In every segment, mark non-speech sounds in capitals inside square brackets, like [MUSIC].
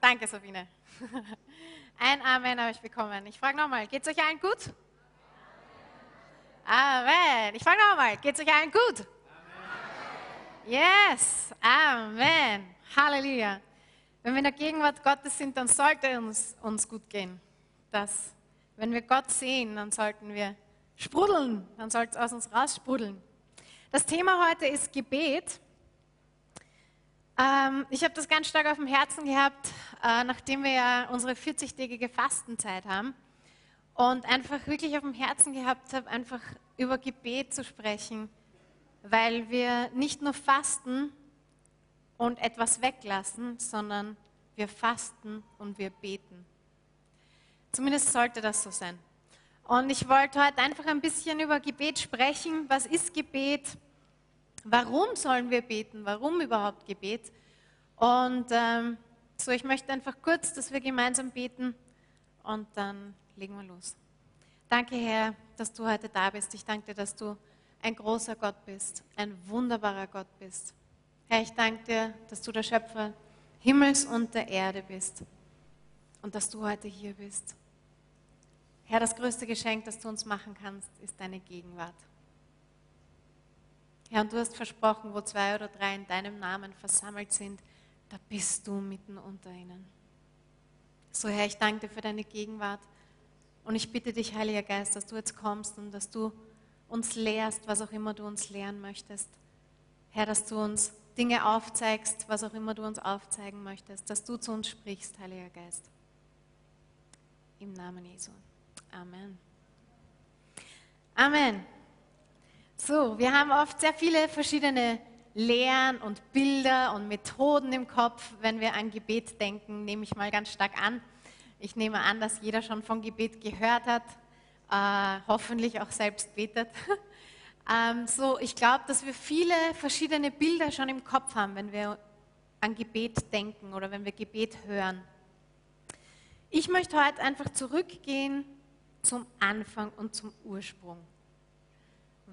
Danke, Sabine. [LAUGHS] Ein Amen habe ich bekommen. Ich frage nochmal, geht es euch allen gut? Amen. Ich frage nochmal, geht es euch allen gut? Yes. Amen. Halleluja. Wenn wir in der Gegenwart Gottes sind, dann sollte uns, uns gut gehen. Das, wenn wir Gott sehen, dann sollten wir sprudeln, dann sollte es aus uns raussprudeln. Das Thema heute ist Gebet. Ähm, ich habe das ganz stark auf dem Herzen gehabt, äh, nachdem wir ja unsere 40-tägige Fastenzeit haben und einfach wirklich auf dem Herzen gehabt habe, einfach über Gebet zu sprechen, weil wir nicht nur fasten und etwas weglassen, sondern wir fasten und wir beten. Zumindest sollte das so sein. Und ich wollte heute einfach ein bisschen über Gebet sprechen. Was ist Gebet? Warum sollen wir beten? Warum überhaupt Gebet? Und ähm, so, ich möchte einfach kurz, dass wir gemeinsam beten und dann legen wir los. Danke, Herr, dass du heute da bist. Ich danke dir, dass du ein großer Gott bist, ein wunderbarer Gott bist. Herr, ich danke dir, dass du der Schöpfer Himmels und der Erde bist und dass du heute hier bist. Herr, das größte Geschenk, das du uns machen kannst, ist deine Gegenwart. Herr, und du hast versprochen, wo zwei oder drei in deinem Namen versammelt sind, da bist du mitten unter ihnen. So, Herr, ich danke dir für deine Gegenwart und ich bitte dich, Heiliger Geist, dass du jetzt kommst und dass du uns lehrst, was auch immer du uns lehren möchtest. Herr, dass du uns Dinge aufzeigst, was auch immer du uns aufzeigen möchtest, dass du zu uns sprichst, Heiliger Geist. Im Namen Jesu. Amen. Amen. So, wir haben oft sehr viele verschiedene Lehren und Bilder und Methoden im Kopf, wenn wir an Gebet denken, nehme ich mal ganz stark an. Ich nehme an, dass jeder schon von Gebet gehört hat, äh, hoffentlich auch selbst betet. [LAUGHS] ähm, so, ich glaube, dass wir viele verschiedene Bilder schon im Kopf haben, wenn wir an Gebet denken oder wenn wir Gebet hören. Ich möchte heute einfach zurückgehen zum Anfang und zum Ursprung.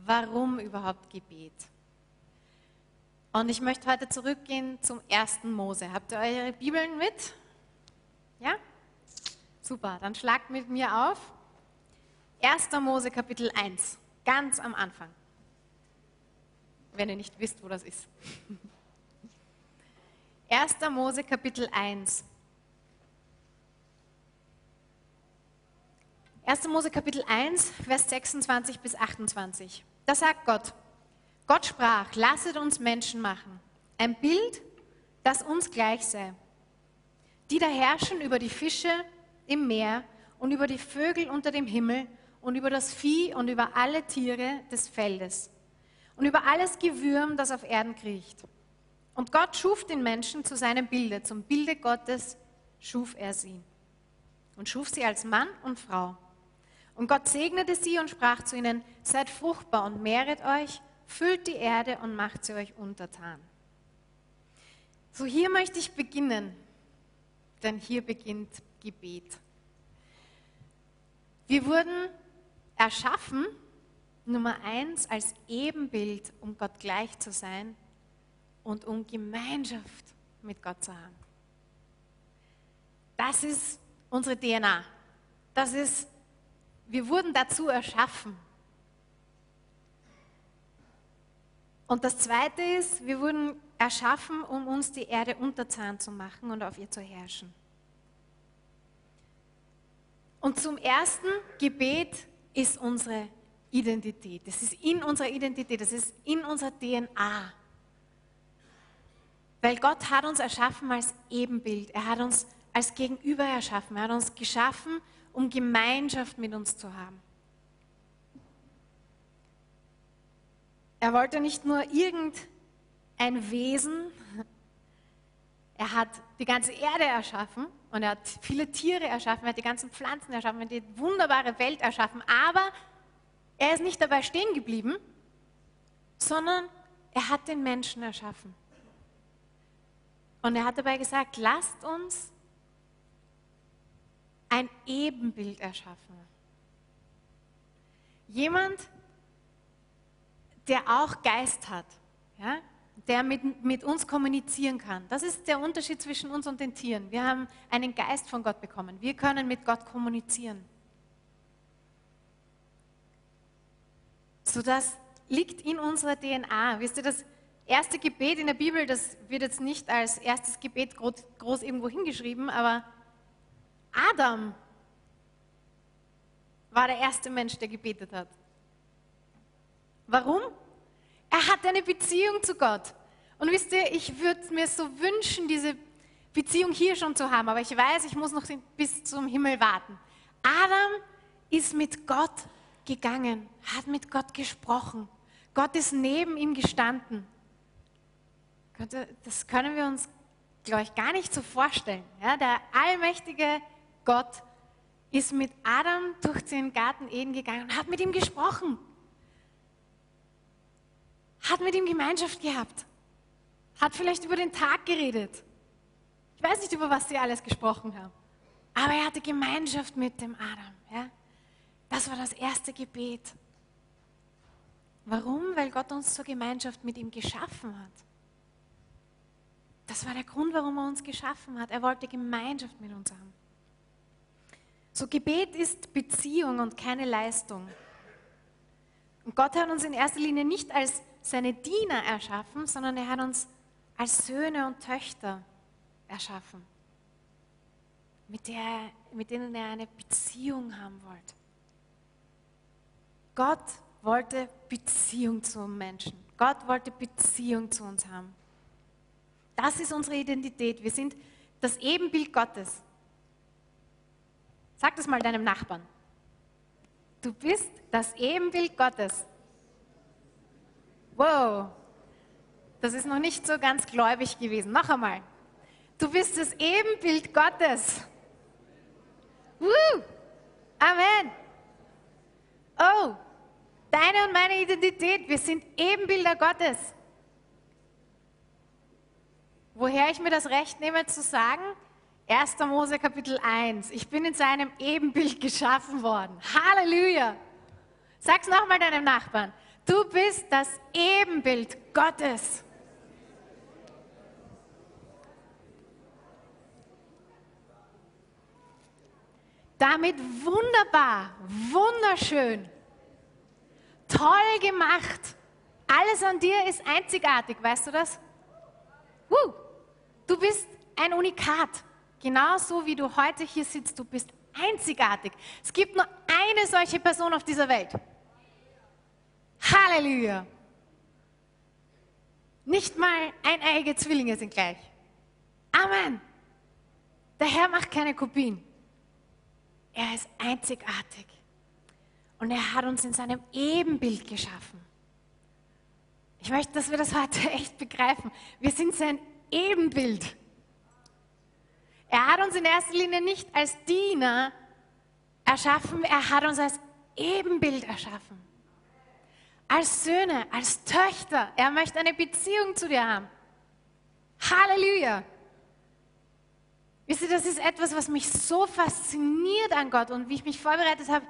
Warum überhaupt Gebet? Und ich möchte heute zurückgehen zum ersten Mose. Habt ihr eure Bibeln mit? Ja? Super, dann schlagt mit mir auf. 1. Mose Kapitel 1, ganz am Anfang. Wenn ihr nicht wisst, wo das ist. [LAUGHS] 1. Mose Kapitel 1. 1. Mose Kapitel 1, Vers 26 bis 28. Da sagt Gott, Gott sprach, lasset uns Menschen machen, ein Bild, das uns gleich sei, die da herrschen über die Fische im Meer und über die Vögel unter dem Himmel und über das Vieh und über alle Tiere des Feldes und über alles Gewürm, das auf Erden kriecht. Und Gott schuf den Menschen zu seinem Bilde, zum Bilde Gottes schuf er sie und schuf sie als Mann und Frau. Und Gott segnete sie und sprach zu ihnen, seid fruchtbar und mehret euch, füllt die Erde und macht sie euch untertan. So hier möchte ich beginnen, denn hier beginnt Gebet. Wir wurden erschaffen, Nummer eins, als Ebenbild, um Gott gleich zu sein und um Gemeinschaft mit Gott zu haben. Das ist unsere DNA. Das ist wir wurden dazu erschaffen. Und das Zweite ist, wir wurden erschaffen, um uns die Erde unterzahn zu machen und auf ihr zu herrschen. Und zum ersten Gebet ist unsere Identität. Das ist in unserer Identität, das ist in unserer DNA. Weil Gott hat uns erschaffen als Ebenbild. Er hat uns als Gegenüber erschaffen. Er hat uns geschaffen, um Gemeinschaft mit uns zu haben. Er wollte nicht nur irgendein Wesen, er hat die ganze Erde erschaffen und er hat viele Tiere erschaffen, er hat die ganzen Pflanzen erschaffen, er hat die wunderbare Welt erschaffen, aber er ist nicht dabei stehen geblieben, sondern er hat den Menschen erschaffen. Und er hat dabei gesagt, lasst uns ein Ebenbild erschaffen. Jemand, der auch Geist hat. Ja? der mit, mit uns kommunizieren kann. Das ist der Unterschied zwischen uns und den Tieren. Wir haben einen Geist von Gott bekommen. Wir können mit Gott kommunizieren. So das liegt in unserer DNA. Wisst ihr, das erste Gebet in der Bibel, das wird jetzt nicht als erstes Gebet groß, groß irgendwo hingeschrieben, aber Adam war der erste Mensch, der gebetet hat. Warum? Er hat eine Beziehung zu Gott. Und wisst ihr, ich würde mir so wünschen, diese Beziehung hier schon zu haben, aber ich weiß, ich muss noch bis zum Himmel warten. Adam ist mit Gott gegangen, hat mit Gott gesprochen. Gott ist neben ihm gestanden. Das können wir uns, glaube ich, gar nicht so vorstellen. Ja, der allmächtige Gott ist mit Adam durch den Garten Eden gegangen und hat mit ihm gesprochen. Hat mit ihm Gemeinschaft gehabt. Hat vielleicht über den Tag geredet. Ich weiß nicht, über was sie alles gesprochen haben. Aber er hatte Gemeinschaft mit dem Adam. Ja? Das war das erste Gebet. Warum? Weil Gott uns zur Gemeinschaft mit ihm geschaffen hat. Das war der Grund, warum er uns geschaffen hat. Er wollte Gemeinschaft mit uns haben. So Gebet ist Beziehung und keine Leistung. Und Gott hat uns in erster Linie nicht als seine Diener erschaffen, sondern er hat uns als Söhne und Töchter erschaffen, mit, der, mit denen er eine Beziehung haben wollte. Gott wollte Beziehung zu Menschen. Gott wollte Beziehung zu uns haben. Das ist unsere Identität. Wir sind das Ebenbild Gottes. Sag das mal deinem Nachbarn. Du bist das Ebenbild Gottes. Wow, das ist noch nicht so ganz gläubig gewesen. Noch einmal. Du bist das Ebenbild Gottes. Woo! Amen. Oh, deine und meine Identität, wir sind Ebenbilder Gottes. Woher ich mir das Recht nehme zu sagen, 1. Mose Kapitel 1. Ich bin in seinem Ebenbild [LAUGHS] geschaffen worden. Halleluja. Sag's nochmal deinem Nachbarn. Du bist das Ebenbild Gottes. Damit wunderbar, wunderschön, toll gemacht. Alles an dir ist einzigartig, weißt du das? Du bist ein Unikat. Genauso wie du heute hier sitzt, du bist einzigartig. Es gibt nur eine solche Person auf dieser Welt. Halleluja. Nicht mal eineige Zwillinge sind gleich. Amen. Der Herr macht keine Kopien. Er ist einzigartig. Und er hat uns in seinem Ebenbild geschaffen. Ich möchte, dass wir das heute [LAUGHS] echt begreifen. Wir sind sein Ebenbild. Er hat uns in erster Linie nicht als Diener erschaffen, er hat uns als Ebenbild erschaffen. Als Söhne, als Töchter. Er möchte eine Beziehung zu dir haben. Halleluja. Wisst ihr, das ist etwas, was mich so fasziniert an Gott und wie ich mich vorbereitet habe.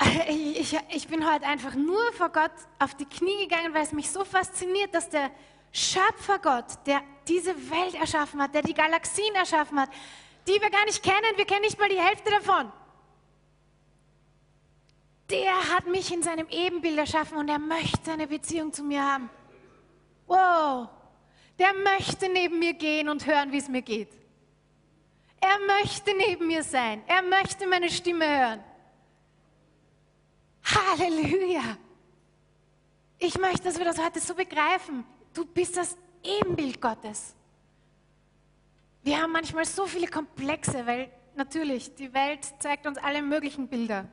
[LAUGHS] Ich, ich bin heute einfach nur vor Gott auf die Knie gegangen, weil es mich so fasziniert, dass der Schöpfer Gott, der diese Welt erschaffen hat, der die Galaxien erschaffen hat, die wir gar nicht kennen, wir kennen nicht mal die Hälfte davon. Der hat mich in seinem Ebenbild erschaffen und er möchte eine Beziehung zu mir haben. Wow, der möchte neben mir gehen und hören, wie es mir geht. Er möchte neben mir sein. Er möchte meine Stimme hören. Halleluja. Ich möchte, dass wir das heute so begreifen. Du bist das Ebenbild Gottes. Wir haben manchmal so viele Komplexe, weil natürlich die Welt zeigt uns alle möglichen Bilder.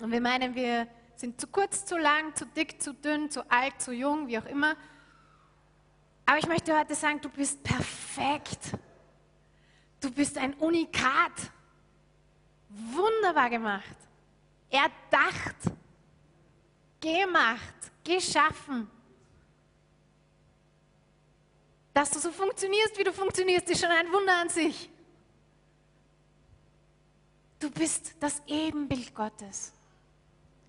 Und wir meinen, wir sind zu kurz, zu lang, zu dick, zu dünn, zu alt, zu jung, wie auch immer. Aber ich möchte heute sagen, du bist perfekt. Du bist ein Unikat. Wunderbar gemacht. Erdacht. Gemacht. Geschaffen. Dass du so funktionierst, wie du funktionierst, ist schon ein Wunder an sich. Du bist das Ebenbild Gottes.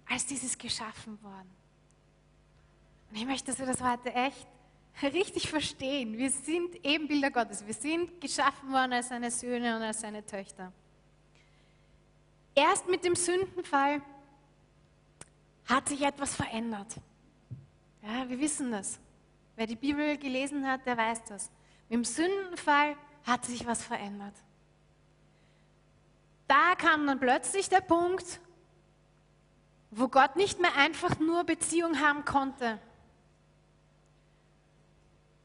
Als dieses geschaffen worden. Und ich möchte, dass wir das heute echt richtig verstehen. Wir sind Ebenbilder Gottes. Wir sind geschaffen worden als seine Söhne und als seine Töchter. Erst mit dem Sündenfall hat sich etwas verändert. Ja, wir wissen das. Wer die Bibel gelesen hat, der weiß das. Mit dem Sündenfall hat sich was verändert. Da kam dann plötzlich der Punkt, wo Gott nicht mehr einfach nur Beziehung haben konnte.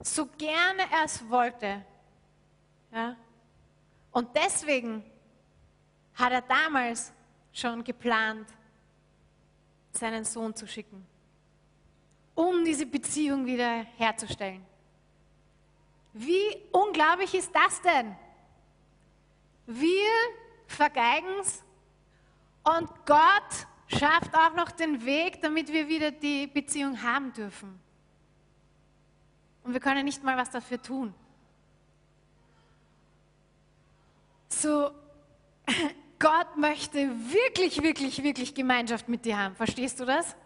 So gerne er es wollte. Ja? Und deswegen hat er damals schon geplant, seinen Sohn zu schicken, um diese Beziehung wieder herzustellen. Wie unglaublich ist das denn? Wir vergeigen es und Gott schafft auch noch den Weg, damit wir wieder die Beziehung haben dürfen. Und wir können nicht mal was dafür tun. So, [LAUGHS] Gott möchte wirklich, wirklich, wirklich Gemeinschaft mit dir haben. Verstehst du das?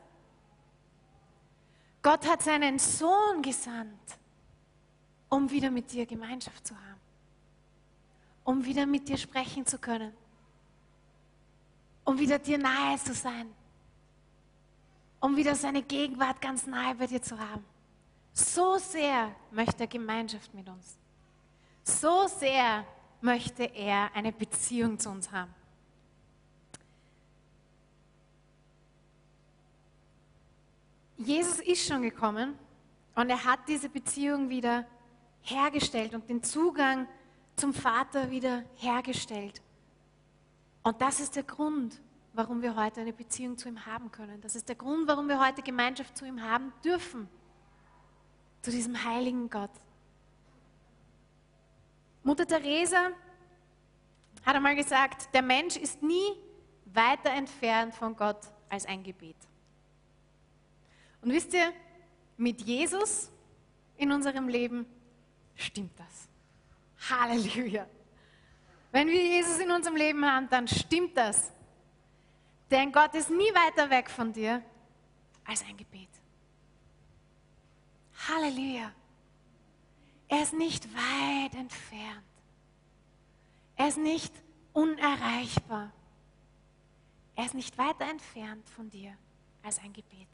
Gott hat seinen Sohn gesandt, um wieder mit dir Gemeinschaft zu haben. Um wieder mit dir sprechen zu können um wieder dir nahe zu sein, um wieder seine Gegenwart ganz nahe bei dir zu haben. So sehr möchte er Gemeinschaft mit uns. So sehr möchte er eine Beziehung zu uns haben. Jesus ist schon gekommen und er hat diese Beziehung wieder hergestellt und den Zugang zum Vater wieder hergestellt. Und das ist der Grund, warum wir heute eine Beziehung zu ihm haben können. Das ist der Grund, warum wir heute Gemeinschaft zu ihm haben dürfen. Zu diesem heiligen Gott. Mutter Teresa hat einmal gesagt, der Mensch ist nie weiter entfernt von Gott als ein Gebet. Und wisst ihr, mit Jesus in unserem Leben stimmt das. Halleluja. Wenn wir Jesus in unserem Leben haben, dann stimmt das. Denn Gott ist nie weiter weg von dir als ein Gebet. Halleluja. Er ist nicht weit entfernt. Er ist nicht unerreichbar. Er ist nicht weiter entfernt von dir als ein Gebet.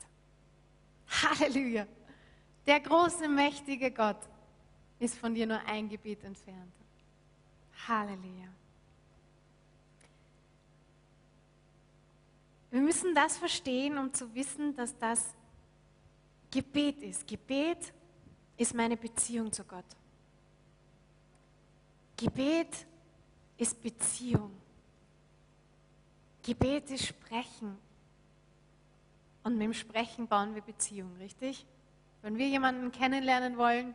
Halleluja. Der große, mächtige Gott ist von dir nur ein Gebet entfernt. Halleluja. Wir müssen das verstehen, um zu wissen, dass das Gebet ist. Gebet ist meine Beziehung zu Gott. Gebet ist Beziehung. Gebet ist Sprechen. Und mit dem Sprechen bauen wir Beziehung, richtig? Wenn wir jemanden kennenlernen wollen,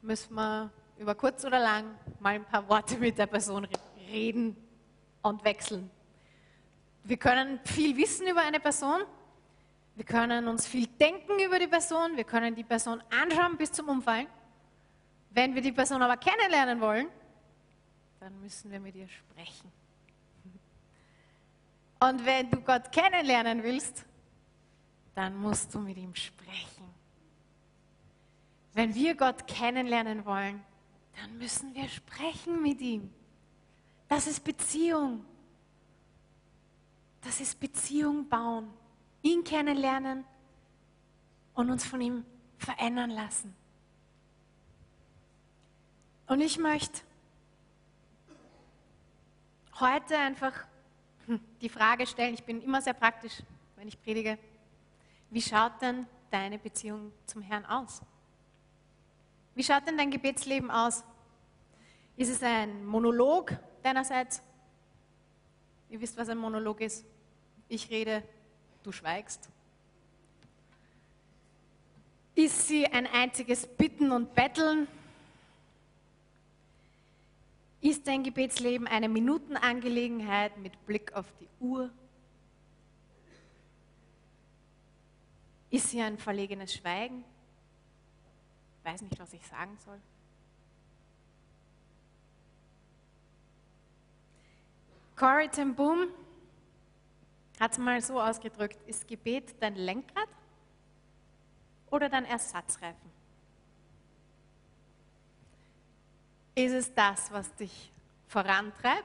müssen wir über kurz oder lang mal ein paar Worte mit der Person reden und wechseln. Wir können viel wissen über eine Person, wir können uns viel denken über die Person, wir können die Person anschauen bis zum Umfallen. Wenn wir die Person aber kennenlernen wollen, dann müssen wir mit ihr sprechen. Und wenn du Gott kennenlernen willst, dann musst du mit ihm sprechen. Wenn wir Gott kennenlernen wollen, dann müssen wir sprechen mit ihm. Das ist Beziehung. Das ist Beziehung bauen, ihn kennenlernen und uns von ihm verändern lassen. Und ich möchte heute einfach die Frage stellen, ich bin immer sehr praktisch, wenn ich predige, wie schaut denn deine Beziehung zum Herrn aus? Wie schaut denn dein Gebetsleben aus? Ist es ein Monolog deinerseits? Ihr wisst, was ein Monolog ist. Ich rede, du schweigst. Ist sie ein einziges Bitten und Betteln? Ist dein Gebetsleben eine Minutenangelegenheit mit Blick auf die Uhr? Ist sie ein verlegenes Schweigen? weiß nicht, was ich sagen soll. Corey ten Boom hat es mal so ausgedrückt, ist Gebet dein Lenkrad oder dein Ersatzreifen? Ist es das, was dich vorantreibt?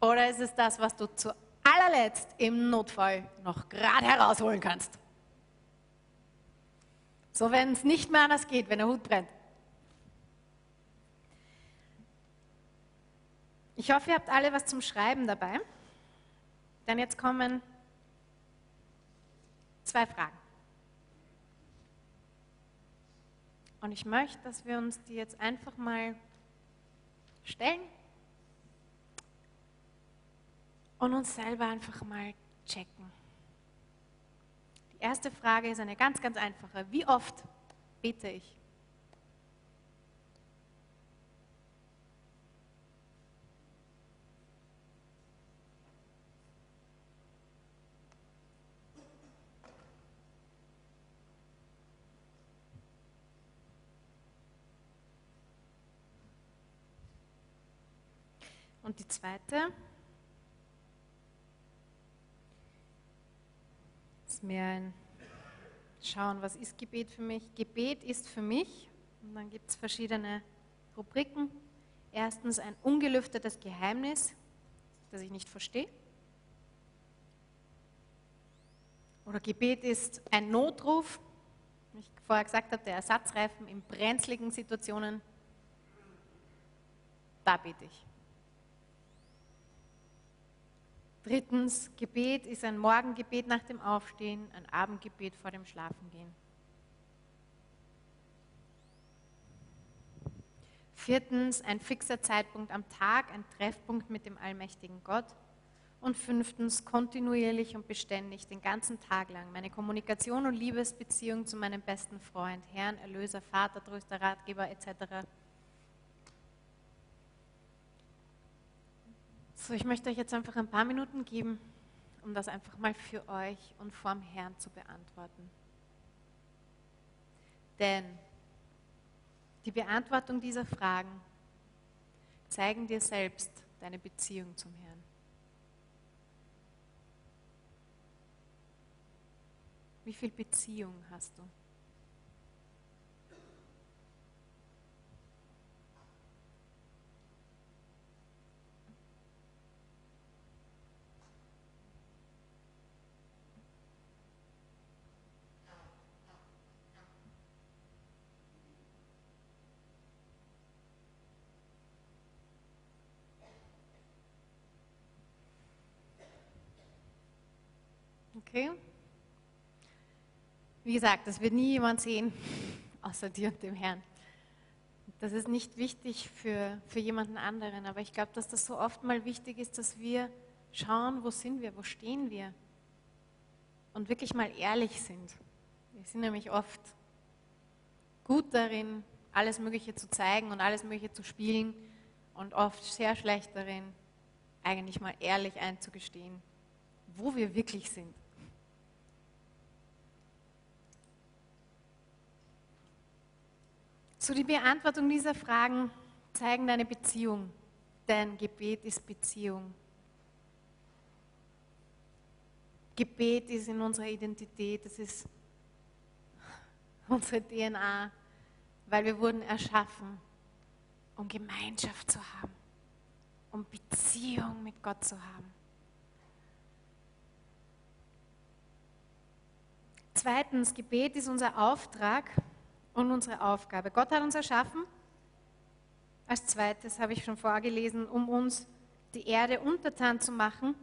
Oder ist es das, was du zu allerletzt im Notfall noch gerade herausholen kannst? So, wenn es nicht mehr anders geht, wenn der Hut brennt. Ich hoffe, ihr habt alle was zum Schreiben dabei. Denn jetzt kommen zwei Fragen. Und ich möchte, dass wir uns die jetzt einfach mal stellen und uns selber einfach mal checken. Die erste Frage ist eine ganz, ganz einfache. Wie oft bete ich? Und die zweite ist mehr ein Schauen, was ist Gebet für mich? Gebet ist für mich, und dann gibt es verschiedene Rubriken. Erstens ein ungelüftetes Geheimnis, das ich nicht verstehe. Oder Gebet ist ein Notruf, wie ich vorher gesagt habe, der Ersatzreifen in brenzligen Situationen. Da bete ich. Drittens, Gebet ist ein Morgengebet nach dem Aufstehen, ein Abendgebet vor dem Schlafengehen. Viertens, ein fixer Zeitpunkt am Tag, ein Treffpunkt mit dem allmächtigen Gott. Und fünftens, kontinuierlich und beständig den ganzen Tag lang meine Kommunikation und Liebesbeziehung zu meinem besten Freund, Herrn, Erlöser, Vater, Tröster, Ratgeber etc. So, ich möchte euch jetzt einfach ein paar Minuten geben, um das einfach mal für euch und vorm Herrn zu beantworten. Denn die Beantwortung dieser Fragen zeigen dir selbst deine Beziehung zum Herrn. Wie viel Beziehung hast du? Okay? Wie gesagt, das wird nie jemand sehen, [LAUGHS] außer dir und dem Herrn. Das ist nicht wichtig für, für jemanden anderen, aber ich glaube, dass das so oft mal wichtig ist, dass wir schauen, wo sind wir, wo stehen wir und wirklich mal ehrlich sind. Wir sind nämlich oft gut darin, alles Mögliche zu zeigen und alles Mögliche zu spielen und oft sehr schlecht darin, eigentlich mal ehrlich einzugestehen, wo wir wirklich sind. So die Beantwortung dieser Fragen zeigen deine Beziehung, denn Gebet ist Beziehung. Gebet ist in unserer Identität, das ist unsere DNA, weil wir wurden erschaffen, um Gemeinschaft zu haben, um Beziehung mit Gott zu haben. Zweitens, Gebet ist unser Auftrag und unsere Aufgabe. Gott hat uns erschaffen. Als zweites habe ich schon vorgelesen, um uns die Erde untertan zu machen,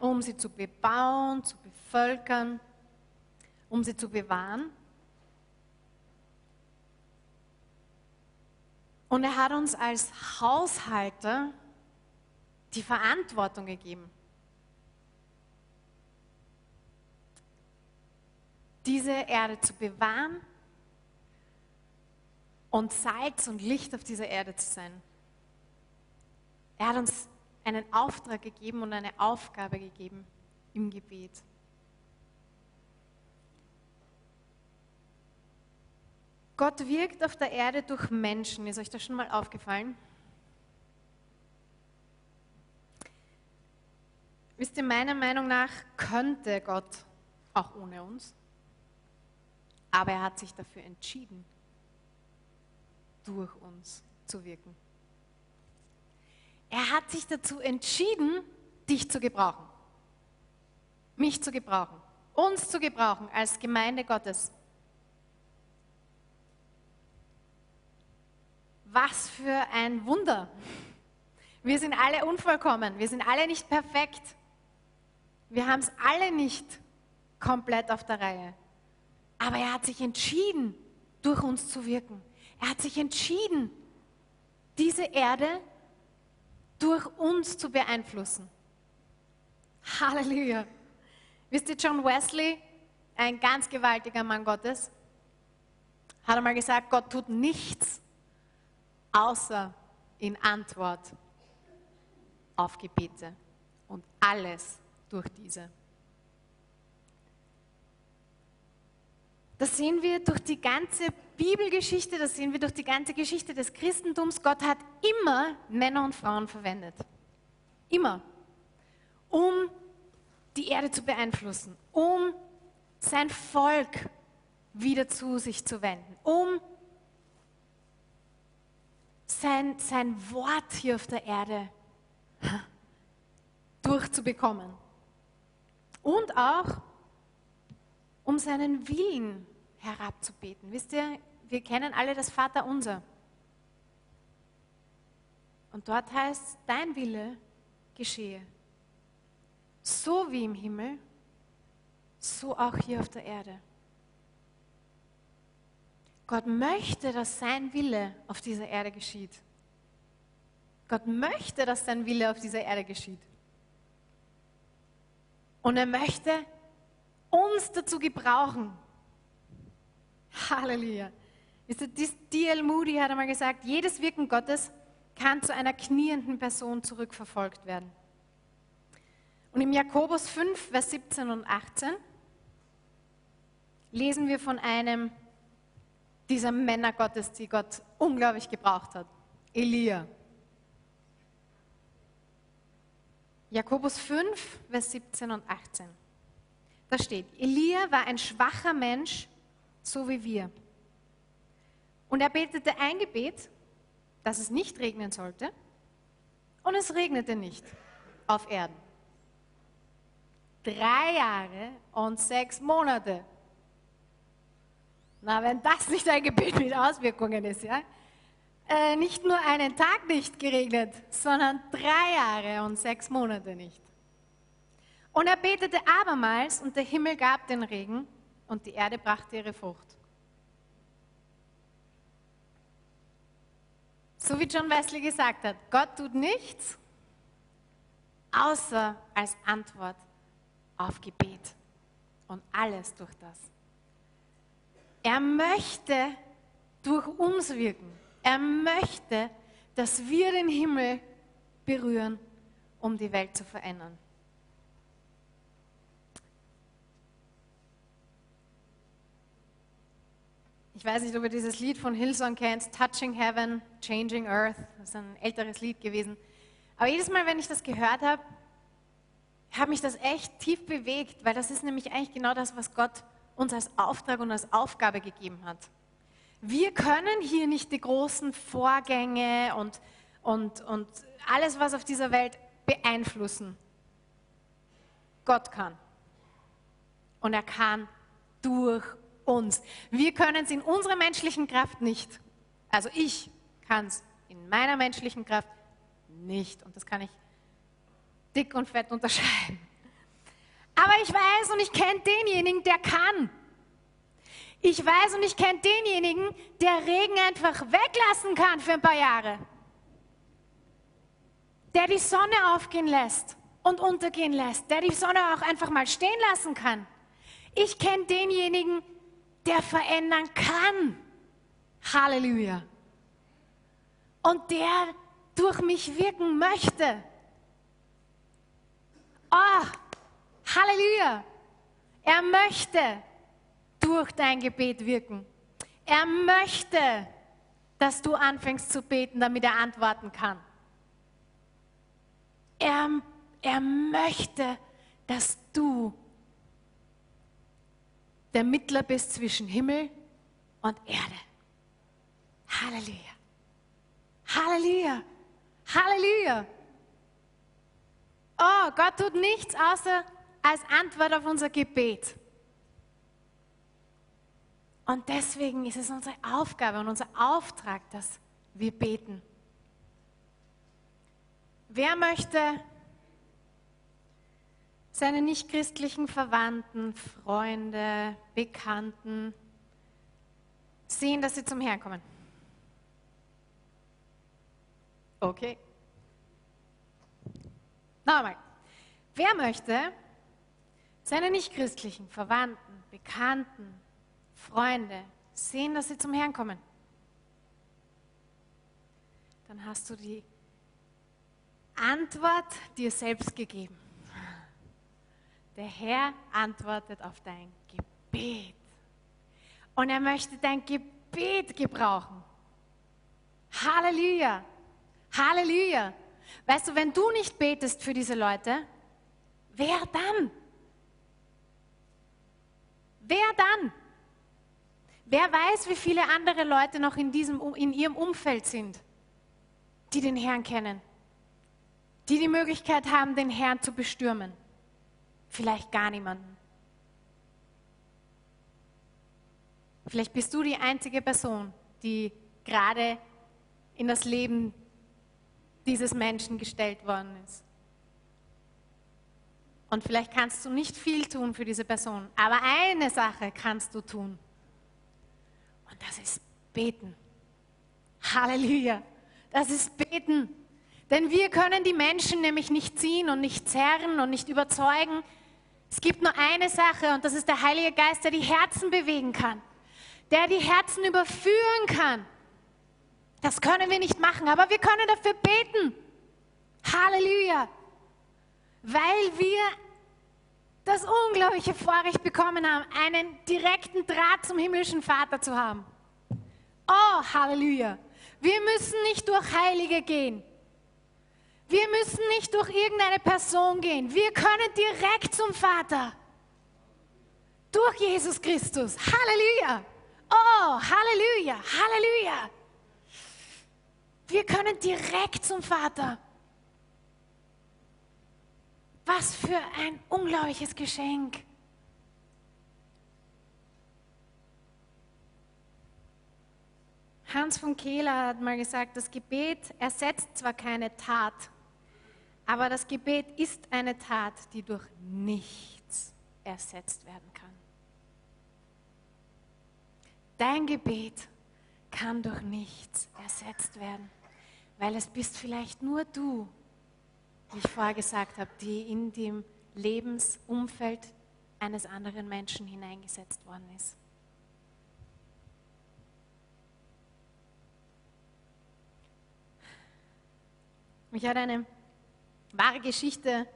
um sie zu bebauen, zu bevölkern, um sie zu bewahren. Und er hat uns als Haushalter die Verantwortung gegeben. Diese Erde zu bewahren und Salz und Licht auf dieser Erde zu sein. Er hat uns einen Auftrag gegeben und eine Aufgabe gegeben im Gebet. Gott wirkt auf der Erde durch Menschen. Ist euch das schon mal aufgefallen? Wisst ihr, meiner Meinung nach könnte Gott auch ohne uns. aber er hat sich dafür entschieden, durch uns zu wirken. Er hat sich dazu entschieden, dich zu gebrauchen, mich zu gebrauchen, uns zu gebrauchen als Gemeinde Gottes. Was für ein Wunder. Wir sind alle unvollkommen, wir sind alle nicht perfekt. Wir haben es alle nicht komplett auf der Reihe. Aber er hat sich entschieden, durch uns zu wirken. Er hat sich entschieden, diese Erde durch uns zu beeinflussen. Halleluja. Wisst ihr, John Wesley, ein ganz gewaltiger Mann Gottes, hat einmal gesagt, Gott tut nichts außer in Antwort auf Gebete und alles durch diese. Das sehen wir durch die ganze Bibelgeschichte, das sehen wir durch die ganze Geschichte des Christentums. Gott hat immer Männer und Frauen verwendet. Immer. Um die Erde zu beeinflussen, um sein Volk wieder zu sich zu wenden, um sein, sein Wort hier auf der Erde durchzubekommen. Und auch, um seinen Willen herabzubeten. Wisst ihr, wir kennen alle das Vaterunser. Und dort heißt, dein Wille geschehe. So wie im Himmel, so auch hier auf der Erde. Gott möchte, dass sein Wille auf dieser Erde geschieht. Gott möchte, dass sein Wille auf dieser Erde geschieht. Und er möchte uns dazu gebrauchen. Halleluja. D.L. Moody hat einmal gesagt, jedes Wirken Gottes kann zu einer knienden Person zurückverfolgt werden. Und im Jakobus 5, Vers 17 und 18 lesen wir von einem dieser Männer Gottes, die Gott unglaublich gebraucht hat. Elia. Jakobus 5, Vers 17 und 18. Da steht, Elia war ein schwacher Mensch, so wie wir. Und er betete ein Gebet, dass es nicht regnen sollte, und es regnete nicht auf Erden. Drei Jahre und sechs Monate. Na, wenn das nicht ein Gebet mit Auswirkungen ist, ja? Äh, nicht nur einen Tag nicht geregnet, sondern drei Jahre und sechs Monate nicht. Und er betete abermals und der Himmel gab den Regen und die Erde brachte ihre Frucht. So wie John Wesley gesagt hat, Gott tut nichts, außer als Antwort auf Gebet und alles durch das. Er möchte durch uns wirken. Er möchte, dass wir den Himmel berühren, um die Welt zu verändern. Ich weiß nicht, ob ihr dieses Lied von Hillsong kennt, Touching Heaven, Changing Earth. Das ist ein älteres Lied gewesen. Aber jedes Mal, wenn ich das gehört habe, hat mich das echt tief bewegt, weil das ist nämlich eigentlich genau das, was Gott uns als Auftrag und als Aufgabe gegeben hat. Wir können hier nicht die großen Vorgänge und, und, und alles, was auf dieser Welt beeinflussen. Gott kann. Und er kann durch uns. Wir können es in unserer menschlichen Kraft nicht. Also ich kann es in meiner menschlichen Kraft nicht. Und das kann ich dick und fett unterscheiden. Aber ich weiß und ich kenne denjenigen, der kann. Ich weiß und ich kenne denjenigen, der Regen einfach weglassen kann für ein paar Jahre. Der die Sonne aufgehen lässt und untergehen lässt. Der die Sonne auch einfach mal stehen lassen kann. Ich kenne denjenigen, der verändern kann. Halleluja. Und der durch mich wirken möchte. Oh, Halleluja. Er möchte durch dein Gebet wirken. Er möchte, dass du anfängst zu beten, damit er antworten kann. Er, er möchte, dass du der Mittler bist zwischen Himmel und Erde. Halleluja. Halleluja. Halleluja. Oh, Gott tut nichts außer als Antwort auf unser Gebet. Und deswegen ist es unsere Aufgabe und unser Auftrag, dass wir beten. Wer möchte seine nichtchristlichen Verwandten, Freunde, Bekannten sehen, dass sie zum Herrn kommen? Okay. Nochmal. Wer möchte seine nichtchristlichen Verwandten, Bekannten, Freunde sehen, dass sie zum Herrn kommen? Dann hast du die Antwort dir selbst gegeben. Der Herr antwortet auf dein Gebet. Und er möchte dein Gebet gebrauchen. Halleluja. Halleluja. Weißt du, wenn du nicht betest für diese Leute, wer dann? Wer dann? Wer weiß, wie viele andere Leute noch in, diesem, in ihrem Umfeld sind, die den Herrn kennen, die die Möglichkeit haben, den Herrn zu bestürmen? Vielleicht gar niemanden. Vielleicht bist du die einzige Person, die gerade in das Leben dieses Menschen gestellt worden ist. Und vielleicht kannst du nicht viel tun für diese Person, aber eine Sache kannst du tun. Und das ist beten. Halleluja. Das ist beten. Denn wir können die Menschen nämlich nicht ziehen und nicht zerren und nicht überzeugen. Es gibt nur eine Sache und das ist der Heilige Geist, der die Herzen bewegen kann, der die Herzen überführen kann. Das können wir nicht machen, aber wir können dafür beten. Halleluja. Weil wir das unglaubliche Vorrecht bekommen haben, einen direkten Draht zum himmlischen Vater zu haben. Oh, Halleluja. Wir müssen nicht durch Heilige gehen. Wir müssen nicht durch irgendeine Person gehen. Wir können direkt zum Vater. Durch Jesus Christus. Halleluja. Oh, Halleluja. Halleluja. Wir können direkt zum Vater. Was für ein unglaubliches Geschenk. Hans von Kehler hat mal gesagt, das Gebet ersetzt zwar keine Tat, aber das Gebet ist eine Tat, die durch nichts ersetzt werden kann. Dein Gebet kann durch nichts ersetzt werden, weil es bist vielleicht nur du, wie ich vorher gesagt habe, die in dem Lebensumfeld eines anderen Menschen hineingesetzt worden ist. Mich hat eine wahre Geschichte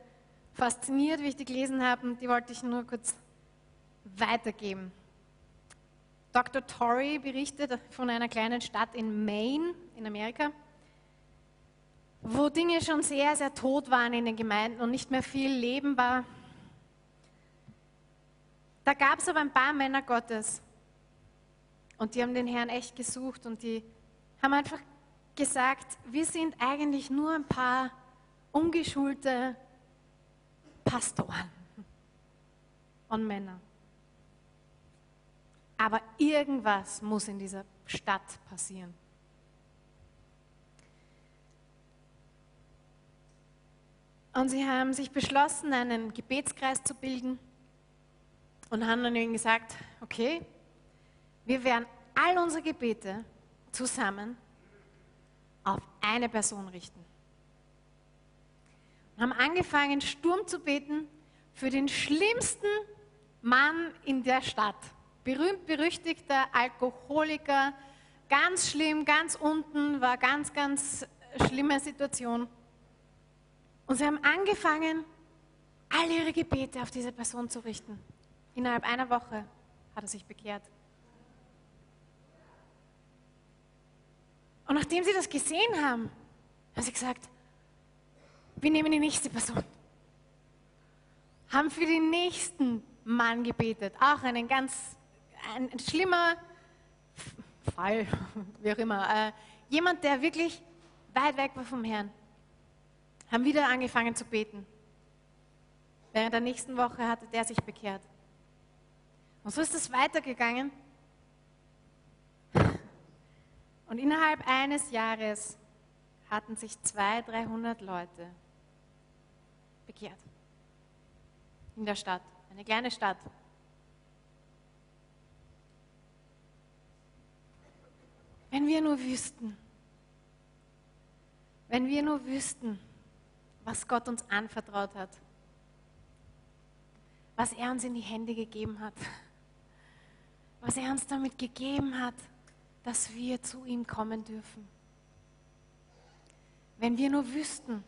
fasziniert, wie ich die gelesen habe, und die wollte ich nur kurz weitergeben. Dr. Torrey berichtet von einer kleinen Stadt in Maine in Amerika, wo Dinge schon sehr, sehr tot waren in den Gemeinden und nicht mehr viel Leben war. Da gab es aber ein paar Männer Gottes und die haben den Herrn echt gesucht und die haben einfach gesagt, wir sind eigentlich nur ein paar ungeschulte Pastoren und Männer. Aber irgendwas muss in dieser Stadt passieren. Und sie haben sich beschlossen, einen Gebetskreis zu bilden und haben dann ihnen gesagt, okay, wir werden all unsere Gebete zusammen auf eine Person richten. Haben angefangen, Sturm zu beten für den schlimmsten Mann in der Stadt. Berühmt berüchtigter Alkoholiker, ganz schlimm, ganz unten, war ganz, ganz schlimme Situation. Und sie haben angefangen, all ihre Gebete auf diese Person zu richten. Innerhalb einer Woche hat er sich bekehrt. Und nachdem sie das gesehen haben, haben sie gesagt, wir nehmen die nächste Person. Haben für den nächsten Mann gebetet. Auch einen ganz ein, ein schlimmer Fall, [LAUGHS] wie auch immer. Äh, jemand, der wirklich weit weg war vom Herrn. Haben wieder angefangen zu beten. Während der nächsten Woche hatte der sich bekehrt. Und so ist es weitergegangen. Und innerhalb eines Jahres hatten sich 200, 300 Leute bekehrt. In der Stadt, eine kleine Stadt. Wenn wir nur wüssten, wenn wir nur wüssten, was Gott uns anvertraut hat, was er uns in die Hände gegeben hat, was er uns damit gegeben hat, dass wir zu ihm kommen dürfen. Wenn wir nur wüssten,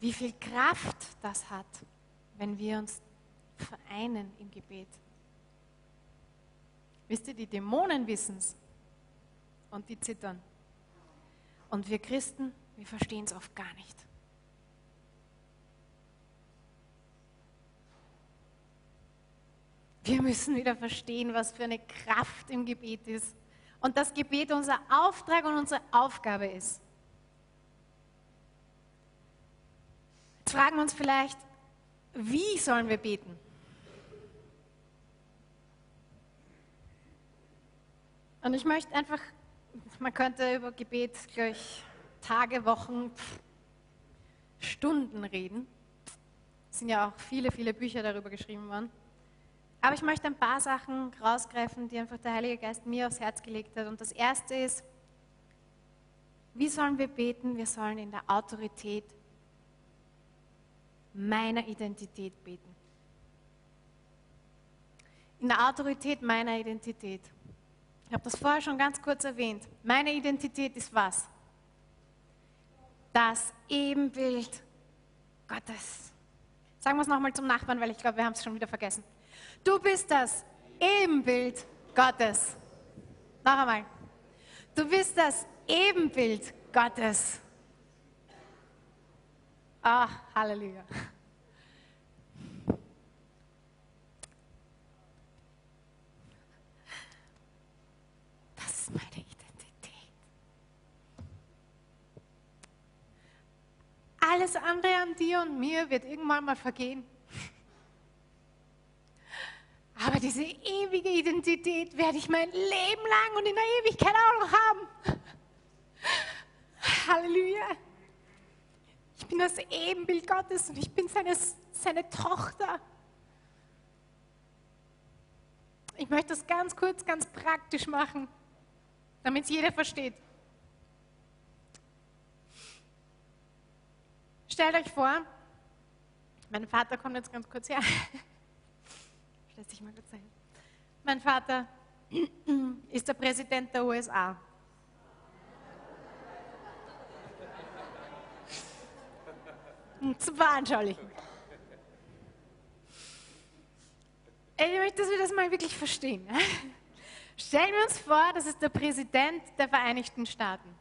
wie viel Kraft das hat, wenn wir uns vereinen im Gebet. Wisst ihr, die Dämonen wissen es und die zittern. Und wir Christen, wir verstehen es oft gar nicht. Wir müssen wieder verstehen, was für eine Kraft im Gebet ist. Und das Gebet unser Auftrag und unsere Aufgabe ist. Fragen wir uns vielleicht, wie sollen wir beten? Und ich möchte einfach, man könnte über Gebet gleich Tage, Wochen, Stunden reden. Es sind ja auch viele, viele Bücher darüber geschrieben worden. Aber ich möchte ein paar Sachen rausgreifen, die einfach der Heilige Geist mir aufs Herz gelegt hat. Und das erste ist, wie sollen wir beten? Wir sollen in der Autorität meiner Identität beten. In der Autorität meiner Identität. Ich habe das vorher schon ganz kurz erwähnt. Meine Identität ist was? Das Ebenbild Gottes. Sagen wir es nochmal zum Nachbarn, weil ich glaube, wir haben es schon wieder vergessen. Du bist das Ebenbild Gottes. Noch einmal. Du bist das Ebenbild Gottes. Ah, Halleluja. Das ist meine Identität. Alles andere an dir und mir wird irgendwann mal vergehen. Aber diese ewige Identität werde ich mein Leben lang und in der Ewigkeit auch noch haben. Halleluja. Ich bin das Ebenbild Gottes und ich bin seine, seine Tochter. Ich möchte das ganz kurz, ganz praktisch machen, damit es jeder versteht. Stellt euch vor, mein Vater kommt jetzt ganz kurz her. [LAUGHS] Lass dich mal kurz sein. Mein Vater [CLEARS THROAT] ist der Präsident der USA. Zu veranschaulichen. Ich möchte, dass wir das mal wirklich verstehen. Stellen wir uns vor, das ist der Präsident der Vereinigten Staaten.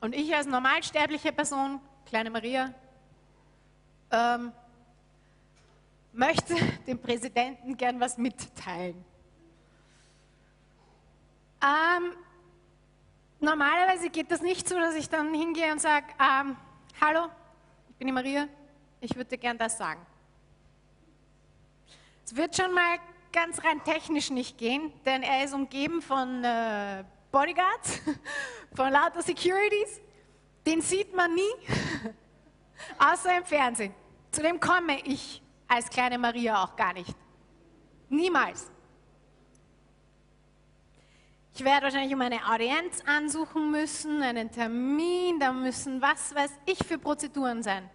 Und ich als normalsterbliche Person, kleine Maria, ähm, möchte dem Präsidenten gern was mitteilen. Ähm, normalerweise geht das nicht so, dass ich dann hingehe und sage, ähm, hallo, bin die Maria, ich würde dir gern das sagen. Es wird schon mal ganz rein technisch nicht gehen, denn er ist umgeben von äh, Bodyguards, [LAUGHS] von lauter Securities. Den sieht man nie, [LAUGHS] außer im Fernsehen. Zu dem komme ich als kleine Maria auch gar nicht. Niemals. Ich werde wahrscheinlich um eine Audienz ansuchen müssen, einen Termin, da müssen was weiß ich für Prozeduren sein,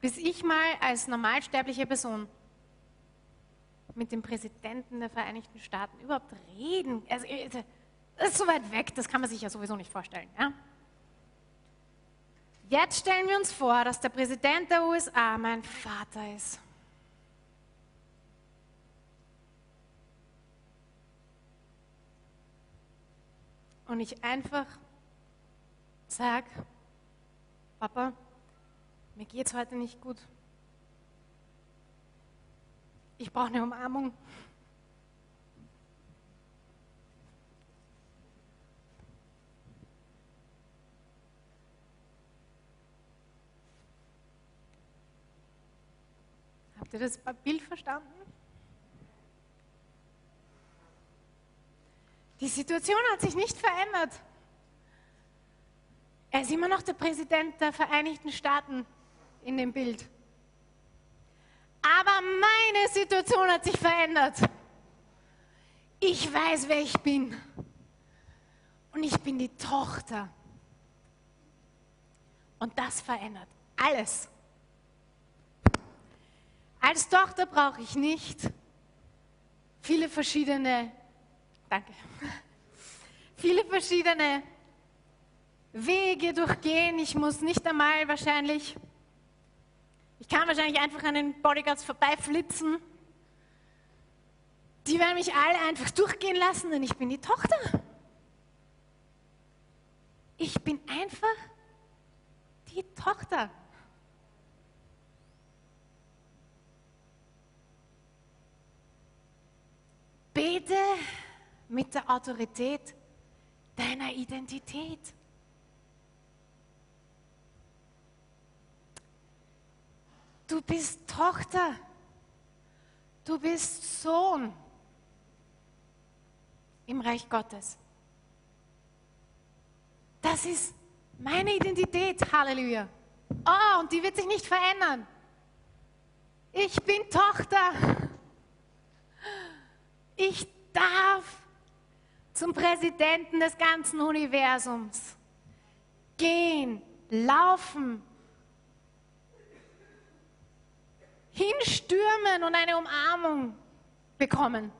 bis ich mal als normalsterbliche Person mit dem Präsidenten der Vereinigten Staaten überhaupt reden. Also, das ist so weit weg, das kann man sich ja sowieso nicht vorstellen. Ja? Jetzt stellen wir uns vor, dass der Präsident der USA mein Vater ist. Und ich einfach sage, Papa, mir geht es heute nicht gut. Ich brauche eine Umarmung. Habt ihr das Bild verstanden? Die Situation hat sich nicht verändert. Er ist immer noch der Präsident der Vereinigten Staaten in dem Bild. Aber meine Situation hat sich verändert. Ich weiß, wer ich bin. Und ich bin die Tochter. Und das verändert alles. Als Tochter brauche ich nicht viele verschiedene, danke, viele verschiedene Wege durchgehen. Ich muss nicht einmal wahrscheinlich ich kann wahrscheinlich einfach an den Bodyguards vorbeiflitzen. Die werden mich alle einfach durchgehen lassen, denn ich bin die Tochter. Ich bin einfach die Tochter. Bete mit der Autorität deiner Identität. Du bist Tochter. Du bist Sohn im Reich Gottes. Das ist meine Identität. Halleluja. Oh, und die wird sich nicht verändern. Ich bin Tochter. Ich darf zum Präsidenten des ganzen Universums gehen, laufen, hinstürmen und eine Umarmung bekommen.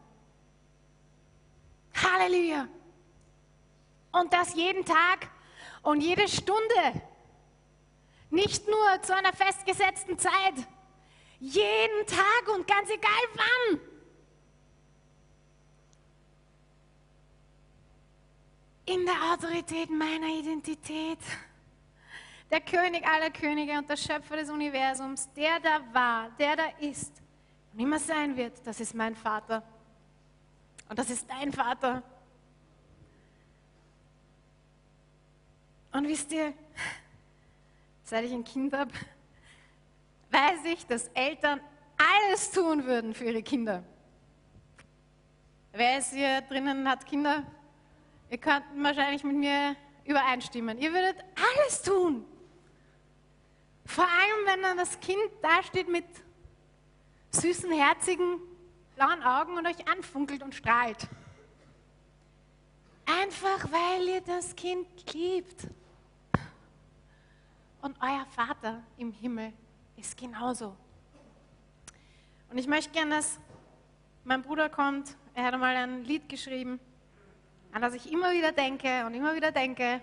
Halleluja. Und das jeden Tag und jede Stunde. Nicht nur zu einer festgesetzten Zeit. Jeden Tag und ganz egal wann. In der Autorität meiner Identität der König aller Könige und der Schöpfer des Universums, der da war, der da ist und immer sein wird, das ist mein Vater. Und das ist dein Vater. Und wisst ihr, seit ich ein Kind habe, weiß ich, dass Eltern alles tun würden für ihre Kinder. Wer ist hier drinnen, hat Kinder? Ihr könnt wahrscheinlich mit mir übereinstimmen. Ihr würdet alles tun. Vor allem, wenn dann das Kind dasteht mit süßen, herzigen, blauen Augen und euch anfunkelt und strahlt. Einfach weil ihr das Kind liebt. Und euer Vater im Himmel ist genauso. Und ich möchte gerne, dass mein Bruder kommt. Er hat einmal ein Lied geschrieben, an das ich immer wieder denke und immer wieder denke.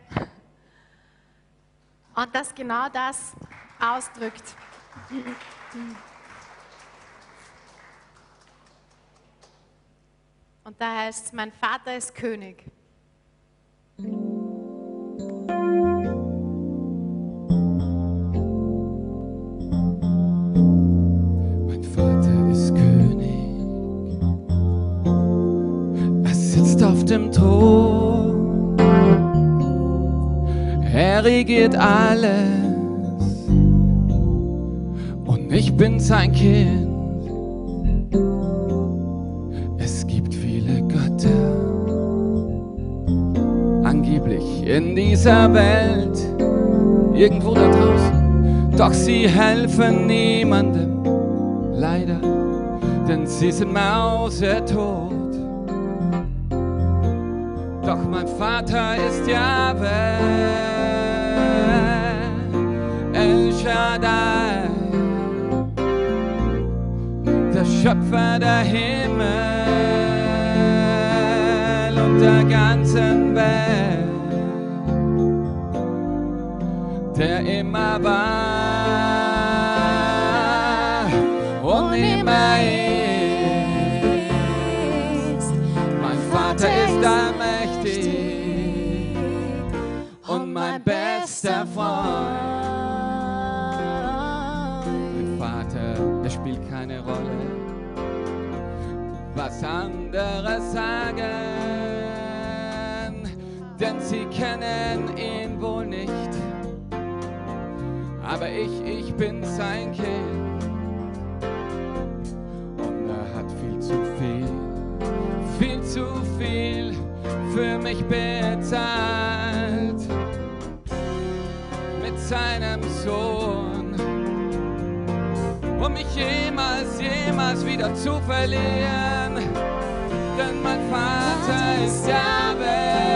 Und das genau das ausdrückt. Und da heißt es, mein Vater ist König. Dem Thron. Er regiert alles ich bin sein Kind. Es gibt viele Götter, angeblich in dieser Welt, irgendwo da draußen, doch sie helfen niemandem, leider, denn sie sind mausetot. Doch mein Vater ist Jahwe, El Shaddai der Schöpfer der Himmel und der ganzen Welt, der immer war andere sagen, denn sie kennen ihn wohl nicht. Aber ich, ich bin sein Kind und er hat viel zu viel, viel zu viel für mich bezahlt mit seinem Sohn, um mich jemals, jemals wieder zu verlieren. Denn mein Vater ist Jahwe,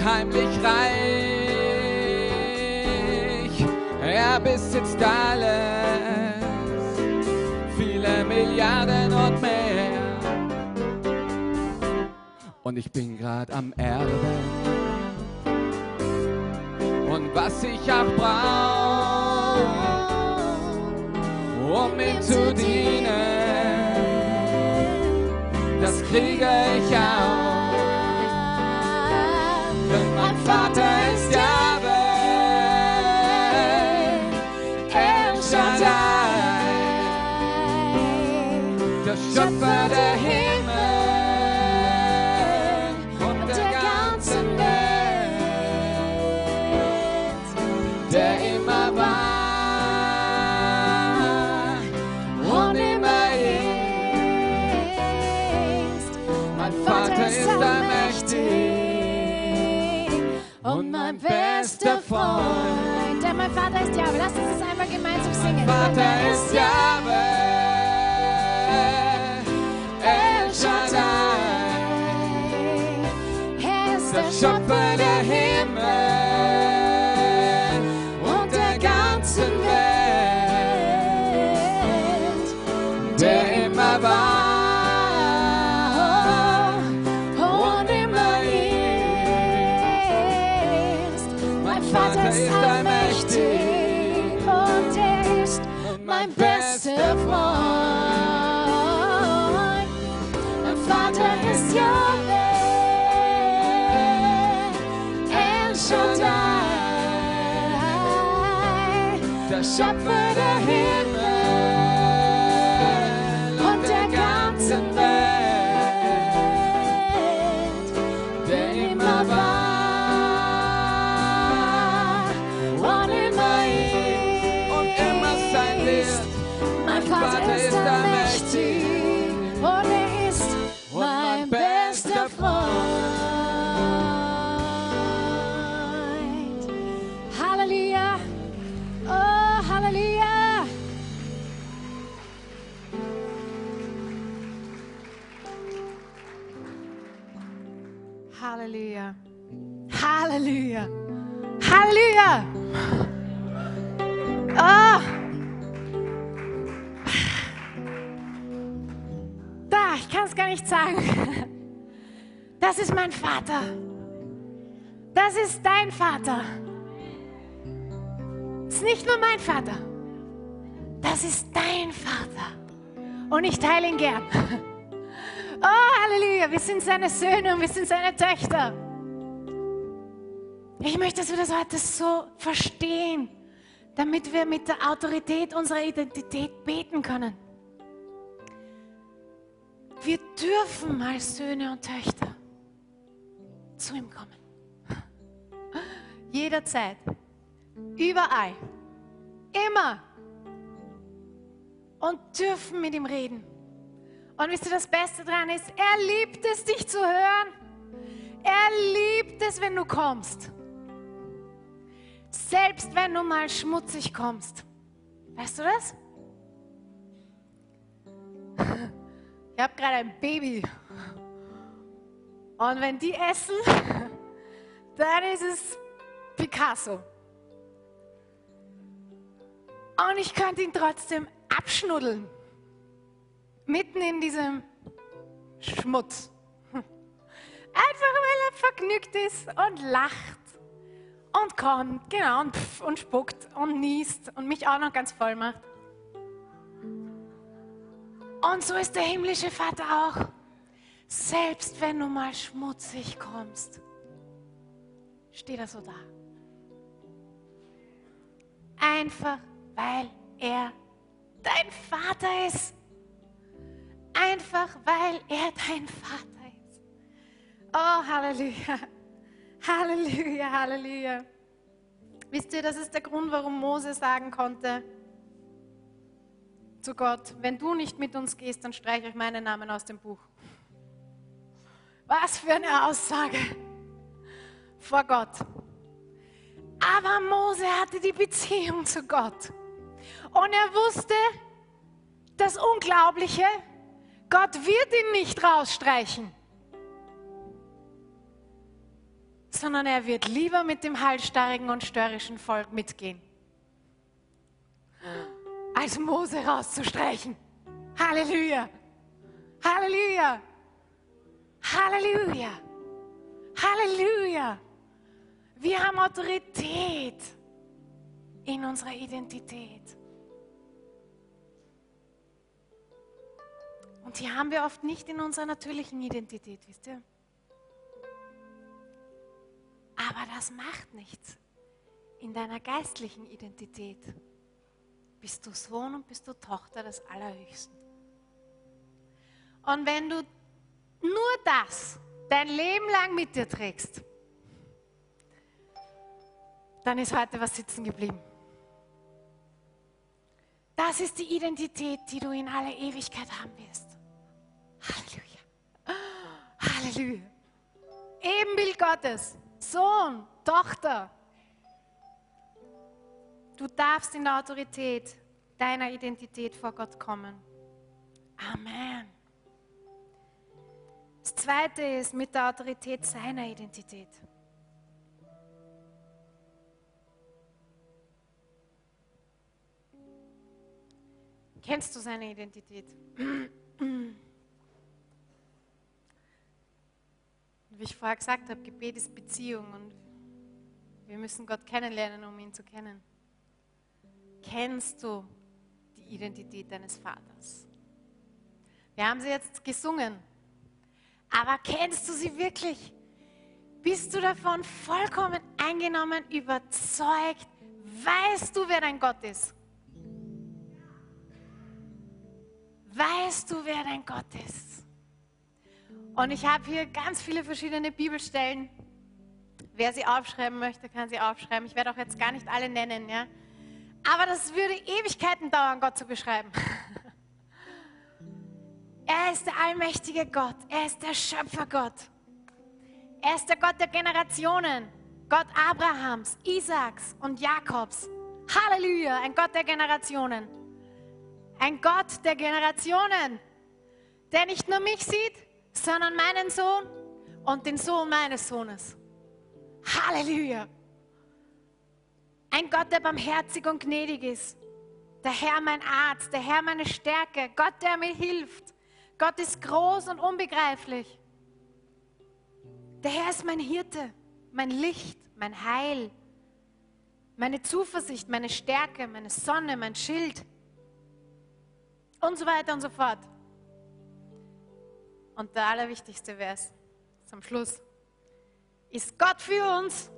unheimlich reich. Er besitzt alles, viele Milliarden und mehr. Und ich bin grad am Erben. Und was ich auch brauch, um ihm zu dienen, das kriege ich auch. Schöpfer der Himmel und der ganzen Welt, der immer war und immer ist. Mein Vater ist allmächtig und mein bester Freund. Der mein Vater ist Jahwe. Lass uns das einmal gemeinsam singen. Vater ist Jahwe, Er ist Shaddai, der Schöpfer der ist mein Vater. Das ist dein Vater. Das ist nicht nur mein Vater. Das ist dein Vater. Und ich teile ihn gern. [LAUGHS] Oh, Halleluja, wir sind seine Söhne und wir sind seine Töchter. Ich möchte, dass wir das heute so verstehen, damit wir mit der Autorität unserer Identität beten können. Wir dürfen als Söhne und Töchter zu ihm kommen. Jederzeit, überall, immer. Und dürfen mit ihm reden. Und wisst ihr, das Beste daran ist, er liebt es, dich zu hören. Er liebt es, wenn du kommst. Selbst wenn du mal schmutzig kommst. Weißt du das? [LAUGHS] Ich habe gerade ein Baby. Und wenn die essen, [LAUGHS] dann ist es Picasso. Und ich könnte ihn trotzdem abschnuddeln. Mitten in diesem Schmutz. [LAUGHS] Einfach weil er vergnügt ist und lacht und kommt, genau, und, pff, und spuckt und niest und mich auch noch ganz voll macht. Und so ist der himmlische Vater auch. Selbst wenn du mal schmutzig kommst, steht er so da. Einfach weil er dein Vater ist. Einfach weil er dein Vater ist. Oh, Halleluja. Halleluja, Halleluja. Wisst ihr, das ist der Grund, warum Mose sagen konnte zu Gott, wenn du nicht mit uns gehst, dann streiche ich meinen Namen aus dem Buch. Was für eine Aussage vor Gott. Aber Mose hatte die Beziehung zu Gott. Und er wusste das Unglaubliche, Gott wird ihn nicht rausstreichen, sondern er wird lieber mit dem halsstarrigen und störrischen Volk mitgehen, als Mose rauszustreichen. Halleluja! Halleluja! Halleluja! Halleluja! Wir haben Autorität in unserer Identität. Und die haben wir oft nicht in unserer natürlichen Identität, wisst ihr? Aber das macht nichts. In deiner geistlichen Identität bist du Sohn und bist du Tochter des Allerhöchsten. Und wenn du nur das dein Leben lang mit dir trägst, dann ist heute was sitzen geblieben. Das ist die Identität, die du in aller Ewigkeit haben wirst. Halleluja. Halleluja. Ebenbild Gottes. Sohn, Tochter. Du darfst in der Autorität deiner Identität vor Gott kommen. Amen. Das zweite ist mit der Autorität seiner Identität. Kennst du seine Identität? Wie ich vorher gesagt habe, Gebet ist Beziehung und wir müssen Gott kennenlernen, um ihn zu kennen. Kennst du die Identität deines Vaters? Wir haben sie jetzt gesungen, aber kennst du sie wirklich? Bist du davon vollkommen eingenommen, überzeugt? Weißt du, wer dein Gott ist? Weißt du, wer dein Gott ist? Und ich habe hier ganz viele verschiedene Bibelstellen. Wer sie aufschreiben möchte, kann sie aufschreiben. Ich werde auch jetzt gar nicht alle nennen, ja. Aber das würde Ewigkeiten dauern, Gott zu beschreiben. [LAUGHS] Er ist der allmächtige Gott. Er ist der Schöpfergott. Er ist der Gott der Generationen. Gott Abrahams, Isaaks und Jakobs. Halleluja, ein Gott der Generationen. Ein Gott der Generationen, der nicht nur mich sieht, sondern meinen Sohn und den Sohn meines Sohnes. Halleluja. Ein Gott, der barmherzig und gnädig ist. Der Herr mein Arzt, der Herr meine Stärke, Gott, der mir hilft. Gott ist groß und unbegreiflich. Der Herr ist mein Hirte, mein Licht, mein Heil, meine Zuversicht, meine Stärke, meine Sonne, mein Schild und so weiter und so fort. Und der allerwichtigste Vers zum Schluss. Ist Gott für uns?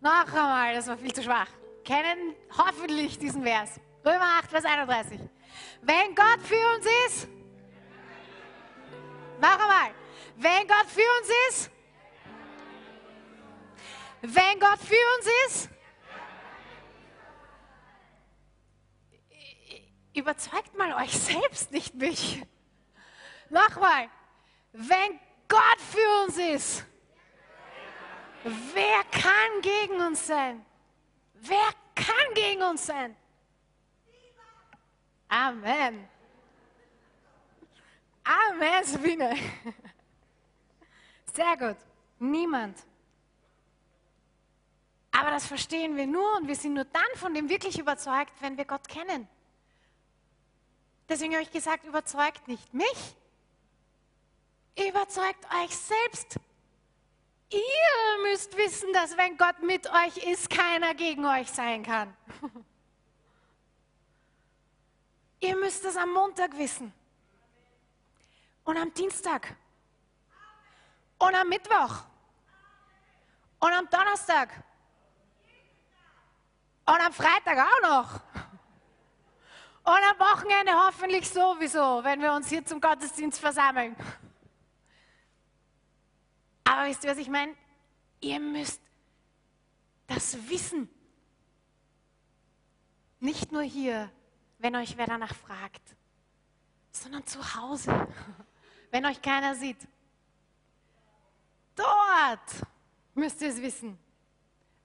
Noch einmal, das war viel zu schwach. Kennen hoffentlich diesen Vers. Römer 8, Vers 31. Wenn Gott für uns ist, noch einmal, wenn Gott für uns ist, wenn Gott für uns ist, überzeugt mal euch selbst, nicht mich. Nochmal, wenn Gott für uns ist, wer kann gegen uns sein? Wer kann gegen uns sein? Amen. Amen, Sabine. Sehr gut. Niemand. Aber das verstehen wir nur und wir sind nur dann von dem wirklich überzeugt, wenn wir Gott kennen. Deswegen habe ich gesagt, überzeugt nicht mich, überzeugt euch selbst. Ihr müsst wissen, dass wenn Gott mit euch ist, keiner gegen euch sein kann. [LAUGHS] Ihr müsst es am Montag wissen. Und am Dienstag. Und am Mittwoch. Und am Donnerstag. Und am Freitag auch noch. Und am Wochenende hoffentlich sowieso, wenn wir uns hier zum Gottesdienst versammeln. Aber wisst ihr, was ich meine? Ihr müsst das wissen. Nicht nur hier, wenn euch wer danach fragt, sondern zu Hause, [LAUGHS] wenn euch keiner sieht. Dort müsst ihr es wissen.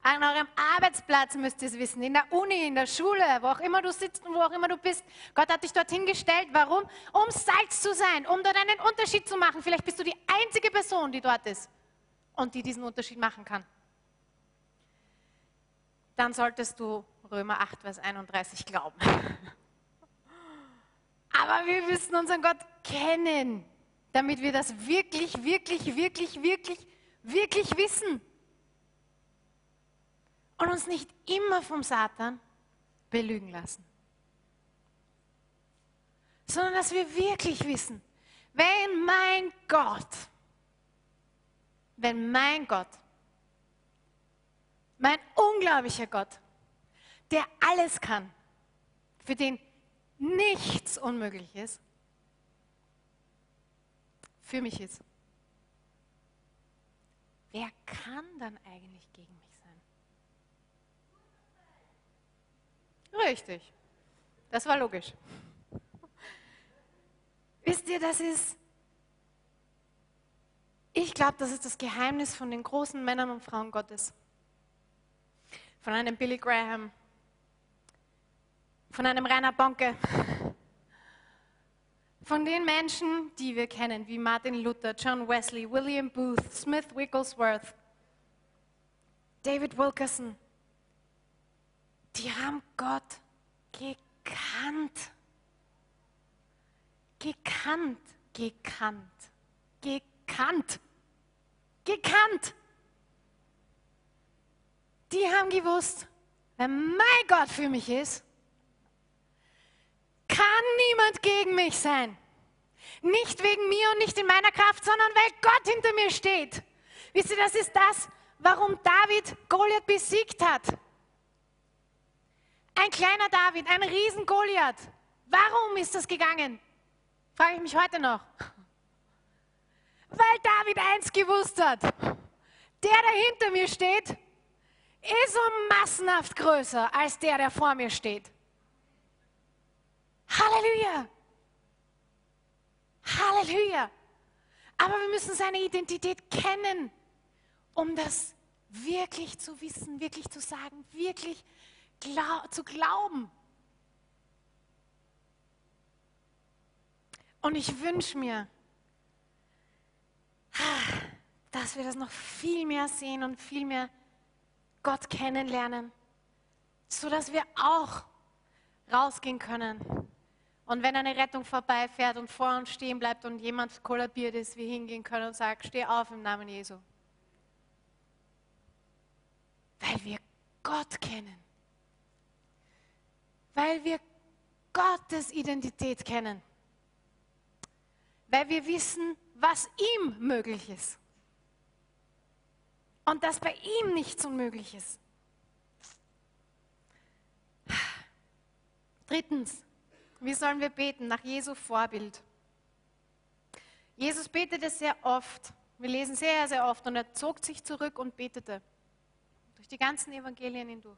An eurem Arbeitsplatz müsst ihr es wissen, in der Uni, in der Schule, wo auch immer du sitzt und wo auch immer du bist. Gott hat dich dorthin gestellt. Warum? Um Salz zu sein, um dort einen Unterschied zu machen. Vielleicht bist du die einzige Person, die dort ist und die diesen Unterschied machen kann. Dann solltest du Römer 8, Vers 31 glauben. [LAUGHS] Aber wir müssen unseren Gott kennen, damit wir das wirklich, wirklich, wirklich, wirklich, wirklich wissen. Und uns nicht immer vom Satan belügen lassen. Sondern dass wir wirklich wissen, wenn mein Gott, wenn mein Gott, mein unglaublicher Gott, der alles kann, für den nichts unmöglich ist, für mich ist. Wer kann dann eigentlich gegen mich sein? Richtig. Das war logisch. Wisst ihr, das ist, ich glaube, das ist das Geheimnis von den großen Männern und Frauen Gottes. Von einem Billy Graham, von einem Rainer Bonke, von den Menschen, die wir kennen, wie Martin Luther, John Wesley, William Booth, Smith Wigglesworth, David Wilkerson, die haben Gott gekannt. Gekannt, gekannt, gekannt, gekannt. Die haben gewusst, wenn mein Gott für mich ist, kann niemand gegen mich sein. Nicht wegen mir und nicht in meiner Kraft, sondern weil Gott hinter mir steht. Wisst ihr, das ist das, warum David Goliath besiegt hat. Ein kleiner David, ein riesen Goliath. Warum ist das gegangen? Frage ich mich heute noch. Weil David eins gewusst hat. Der, der hinter mir steht, ist so massenhaft größer als der, der vor mir steht. Halleluja! Halleluja! Aber wir müssen seine Identität kennen, um das wirklich zu wissen, wirklich zu sagen, wirklich glaub, zu glauben. Und ich wünsche mir, dass wir das noch viel mehr sehen und viel mehr Gott kennenlernen, sodass wir auch rausgehen können und wenn eine Rettung vorbeifährt und vor uns stehen bleibt und jemand kollabiert ist, wir hingehen können und sagen, steh auf im Namen Jesu. Weil wir Gott kennen. Weil wir Gottes Identität kennen. Weil wir wissen, was ihm möglich ist. Und dass bei ihm nichts unmöglich ist. Drittens, wie sollen wir beten? Nach Jesu Vorbild. Jesus betete sehr oft. Wir lesen sehr, sehr oft. Und er zog sich zurück und betete. Durch die ganzen Evangelien hindurch.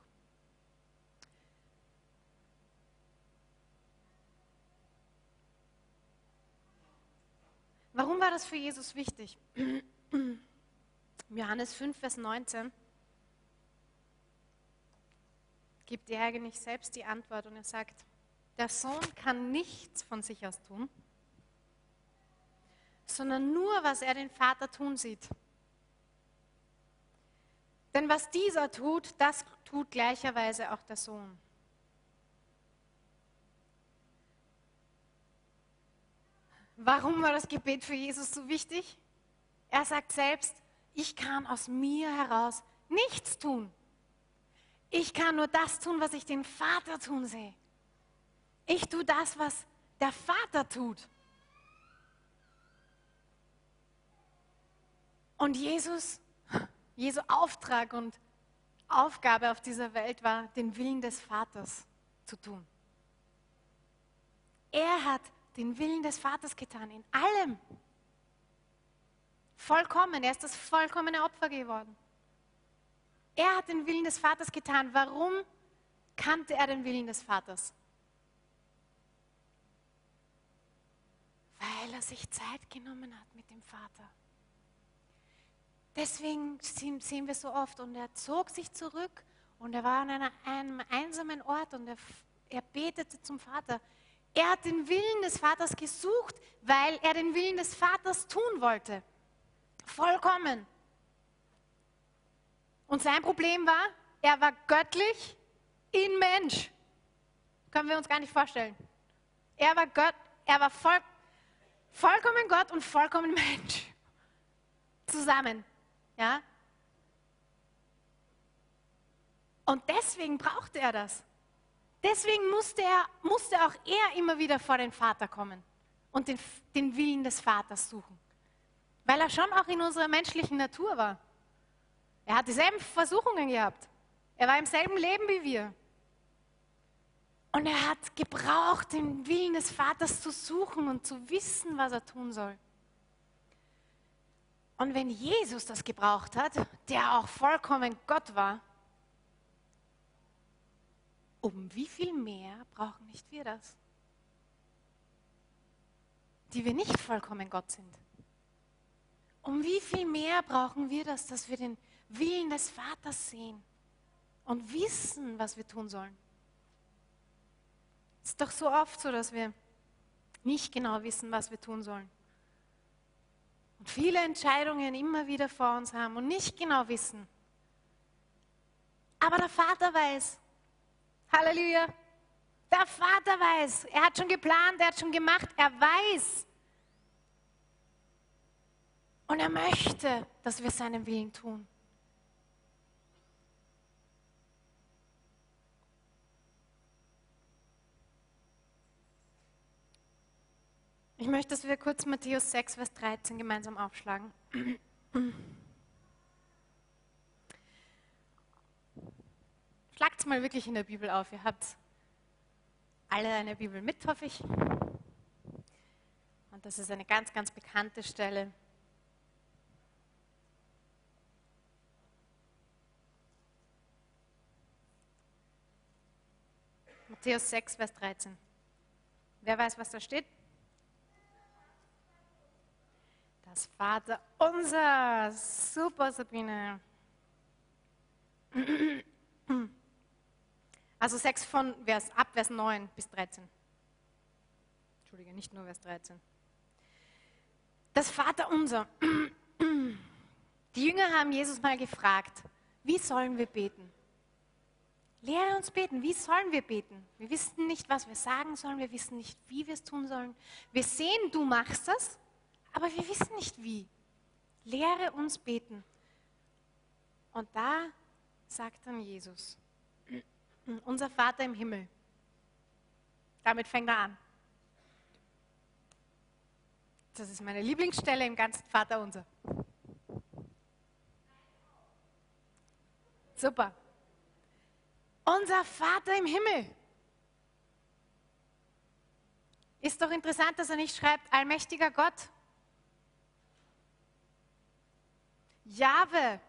Warum war das für Jesus wichtig? Johannes 5, Vers 19 gibt er eigentlich selbst die Antwort und er sagt, der Sohn kann nichts von sich aus tun, sondern nur, was er den Vater tun sieht. Denn was dieser tut, das tut gleicherweise auch der Sohn. Warum war das Gebet für Jesus so wichtig? Er sagt selbst, ich kann aus mir heraus nichts tun. Ich kann nur das tun, was ich den Vater tun sehe. Ich tue das, was der Vater tut. Und Jesus, Jesu Auftrag und Aufgabe auf dieser Welt war, den Willen des Vaters zu tun. Er hat den Willen des Vaters getan, in allem. Vollkommen, er ist das vollkommene Opfer geworden. Er hat den Willen des Vaters getan. Warum kannte er den Willen des Vaters? Weil er sich Zeit genommen hat mit dem Vater. Deswegen sehen wir so oft, und er zog sich zurück und er war an einem einsamen Ort und er, er betete zum Vater. Er hat den Willen des Vaters gesucht, weil er den Willen des Vaters tun wollte. Vollkommen. Und sein Problem war, er war göttlich in Mensch. Können wir uns gar nicht vorstellen. Er war Gott, er war voll, vollkommen Gott und vollkommen [LAUGHS] Mensch. Zusammen. Ja? Und deswegen brauchte er das. Deswegen musste, er, musste auch er immer wieder vor den Vater kommen und den, den Willen des Vaters suchen. Weil er schon auch in unserer menschlichen Natur war. Er hat dieselben Versuchungen gehabt. Er war im selben Leben wie wir. Und er hat gebraucht, den Willen des Vaters zu suchen und zu wissen, was er tun soll. Und wenn Jesus das gebraucht hat, der auch vollkommen Gott war, um wie viel mehr brauchen nicht wir das? Die wir nicht vollkommen Gott sind. Um wie viel mehr brauchen wir das, dass wir den Willen des Vaters sehen und wissen, was wir tun sollen? Es ist doch so oft so, dass wir nicht genau wissen, was wir tun sollen. Und viele Entscheidungen immer wieder vor uns haben und nicht genau wissen. Aber der Vater weiß, Halleluja. Der Vater weiß, er hat schon geplant, er hat schon gemacht, er weiß. Und er möchte, dass wir seinen Willen tun. Ich möchte, dass wir kurz Matthäus 6, Vers 13 gemeinsam aufschlagen. Schlagt es mal wirklich in der Bibel auf. Ihr habt alle eine Bibel mit, hoffe ich. Und das ist eine ganz, ganz bekannte Stelle. Matthäus 6, Vers 13. Wer weiß, was da steht? Das Vater unser. Super, Sabine. Also 6 von Vers, ab Vers 9 bis 13. Entschuldige, nicht nur Vers 13. Das Vater unser. Die Jünger haben Jesus mal gefragt, wie sollen wir beten? Lehre uns beten. Wie sollen wir beten? Wir wissen nicht, was wir sagen sollen. Wir wissen nicht, wie wir es tun sollen. Wir sehen, du machst das, aber wir wissen nicht wie. Lehre uns beten. Und da sagt dann Jesus, unser Vater im Himmel. Damit fängt er an. Das ist meine Lieblingsstelle im ganzen Vater unser. Super. Unser Vater im Himmel. Ist doch interessant, dass er nicht schreibt, allmächtiger Gott. Jahwe,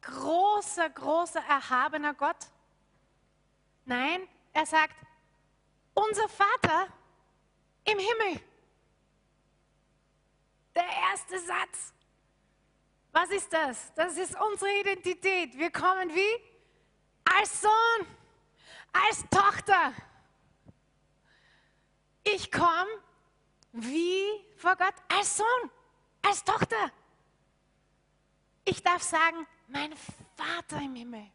großer, großer, erhabener Gott? Nein, er sagt, unser Vater im Himmel. Der erste Satz. Was ist das? Das ist unsere Identität. Wir kommen wie? Als Sohn, als Tochter. Ich komme wie vor Gott? Als Sohn, als Tochter. ich darf sagen, mein Vater im Himmel.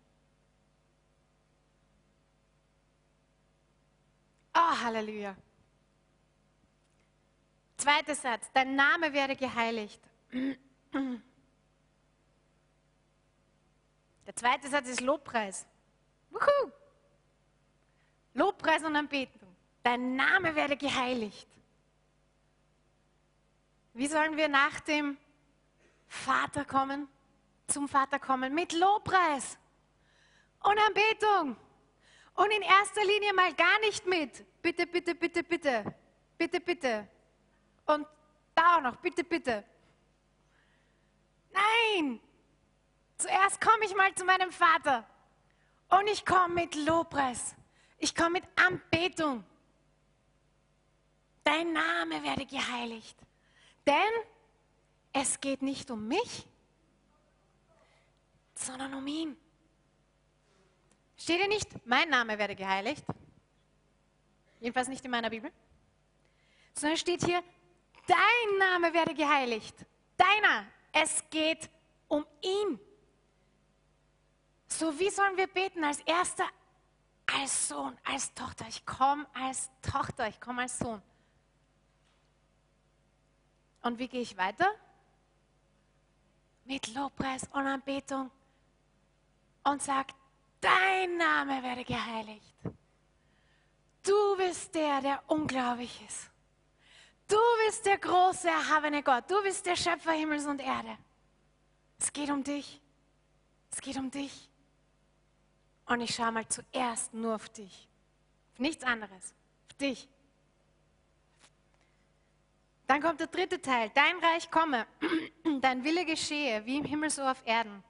Oh, Halleluja. Zweiter Satz, dein Name werde geheiligt. Der zweite Satz ist Lobpreis. Wuhu. Lobpreis und Anbetung. Dein Name werde geheiligt. Wie sollen wir nach dem Vater kommen, zum Vater kommen? Mit Lobpreis und Anbetung. Und in erster Linie mal gar nicht mit. Bitte, bitte, bitte, bitte. Bitte, bitte. Und da auch noch. Bitte, bitte. Nein. Zuerst komme ich mal zu meinem Vater. Und ich komme mit Lobpreis. Ich komme mit Anbetung. Dein Name werde geheiligt. Denn es geht nicht um mich, sondern um ihn. Steht hier nicht, mein Name werde geheiligt? Jedenfalls nicht in meiner Bibel. Sondern steht hier, dein Name werde geheiligt. Deiner. Es geht um ihn. So wie sollen wir beten als erster, als Sohn, als Tochter. Ich komme als Tochter, ich komme als Sohn. Und wie gehe ich weiter? Mit Lobpreis und Anbetung und sage, dein Name werde geheiligt. Du bist der, der unglaublich ist. Du bist der große, erhabene Gott. Du bist der Schöpfer Himmels und Erde. Es geht um dich. Es geht um dich. Und ich schaue mal zuerst nur auf dich. Auf nichts anderes. Auf dich. Dann kommt der dritte Teil. Dein Reich komme, [CLEARS THROAT] dein Wille geschehe, wie im Himmel so auf Erden.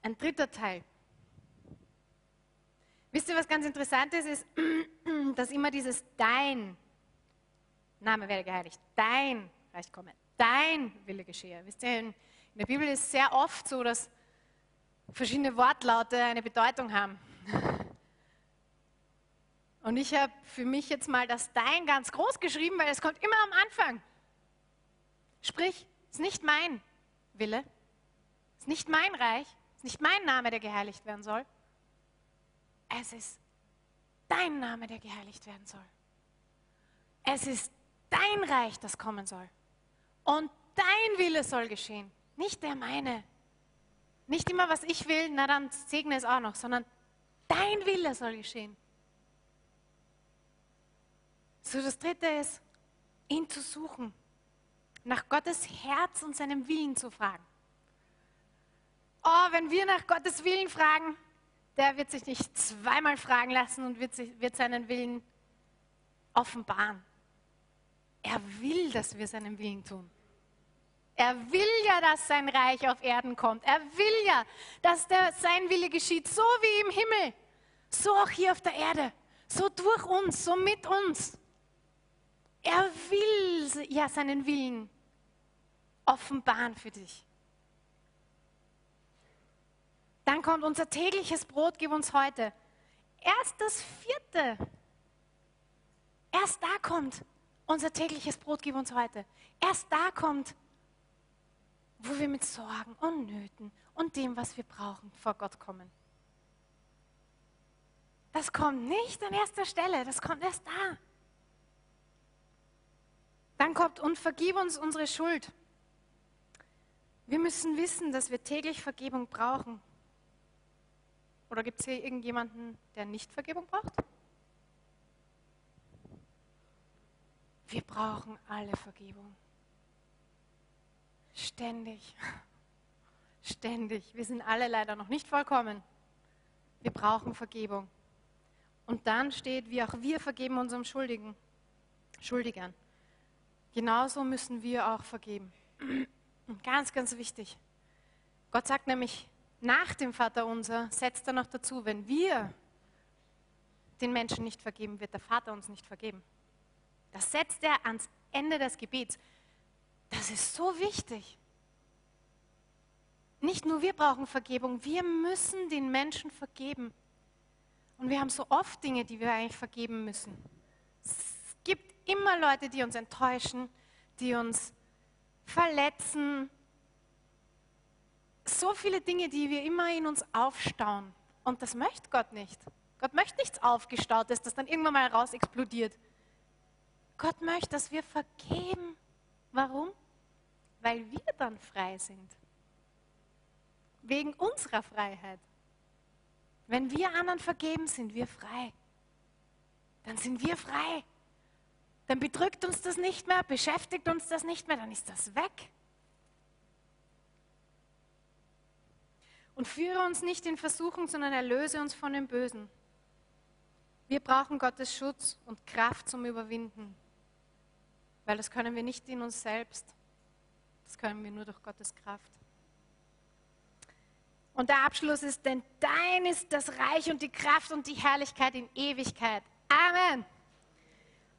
Ein dritter Teil. Wisst ihr, was ganz interessant ist, ist, [CLEARS THROAT] dass immer dieses Dein, Name werde geheiligt, Dein Reich komme, Dein Wille geschehe. Wisst ihr, in, der Bibel ist es sehr oft so, dass verschiedene Wortlaute eine Bedeutung haben. [LAUGHS] Und ich habe für mich jetzt mal das Dein ganz groß geschrieben, weil es kommt immer am Anfang. Sprich, es ist nicht mein Wille, es ist nicht mein Reich, es ist nicht mein Name, der geheiligt werden soll. Es ist dein Name, der geheiligt werden soll. Es ist dein Reich, das kommen soll. Und dein Wille soll geschehen, nicht der meine. Nicht immer, was ich will, na dann segne es auch noch, sondern dein Wille soll geschehen. So, das dritte ist, ihn zu suchen, nach Gottes Herz und seinem Willen zu fragen. Oh, wenn wir nach Gottes Willen fragen, der wird sich nicht zweimal fragen lassen und wird, sich, wird seinen Willen offenbaren. Er will, dass wir seinen Willen tun. Er will ja, dass sein Reich auf Erden kommt. Er will ja, dass der, sein Wille geschieht, so wie im Himmel, so auch hier auf der Erde, so durch uns, so mit uns. Er will ja seinen Willen offenbaren für dich. Dann kommt unser tägliches Brot, gib uns heute. Erst das vierte. Erst da kommt unser tägliches Brot, gib uns heute. Erst da kommt, wo wir mit Sorgen und Nöten und dem, was wir brauchen, vor Gott kommen. Das kommt nicht an erster Stelle, das kommt erst da. Dann kommt und vergib uns unsere Schuld. Wir müssen wissen, dass wir täglich Vergebung brauchen. Oder gibt es hier irgendjemanden, der nicht Vergebung braucht? Wir brauchen alle Vergebung. Ständig. [LAUGHS] Ständig. Wir sind alle leider noch nicht vollkommen. Wir brauchen Vergebung. Und dann steht, wie auch wir vergeben unserem Schuldigen, Schuldigern. Genauso müssen wir auch vergeben. Ganz, ganz wichtig. Gott sagt nämlich, nach dem Vater unser setzt er noch dazu, wenn wir den Menschen nicht vergeben, wird der Vater uns nicht vergeben. Das setzt er ans Ende des Gebets. Das ist so wichtig. Nicht nur wir brauchen Vergebung, wir müssen den Menschen vergeben. Und wir haben so oft Dinge, die wir eigentlich vergeben müssen. gibt immer Leute, die uns enttäuschen, die uns verletzen. So viele Dinge, die wir immer in uns aufstauen. Und das möchte Gott nicht. Gott möchte nichts Aufgestautes, das dann irgendwann mal raus explodiert. Gott möchte, dass wir vergeben. Warum? Weil wir dann frei sind. Wegen unserer Freiheit. Wenn wir anderen vergeben, sind wir frei. Dann sind wir frei. Dann bedrückt uns das nicht mehr, beschäftigt uns das nicht mehr, dann ist das weg. Und führe uns nicht in Versuchung, sondern erlöse uns von dem Bösen. Wir brauchen Gottes Schutz und Kraft zum Überwinden, weil das können wir nicht in uns selbst, das können wir nur durch Gottes Kraft. Und der Abschluss ist, denn dein ist das Reich und die Kraft und die Herrlichkeit in Ewigkeit. Amen.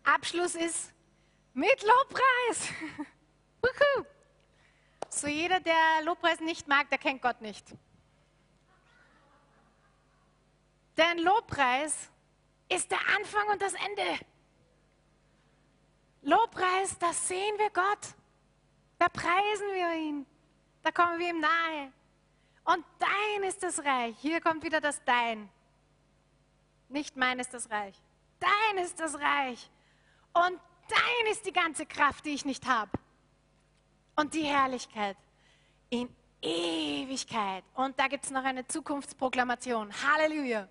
Abschluss ist mit Lobpreis. [LAUGHS] so jeder, der Lobpreis nicht mag, der kennt Gott nicht. Denn Lobpreis ist der Anfang und das Ende. Lobpreis, da sehen wir Gott. Da preisen wir ihn. Da kommen wir ihm nahe. Und dein ist das Reich. Hier kommt wieder das Dein. Nicht mein ist das Reich. Dein ist das Reich. Und dein ist die ganze Kraft, die ich nicht habe. Und die Herrlichkeit in Ewigkeit. Und da gibt es noch eine Zukunftsproklamation. Halleluja.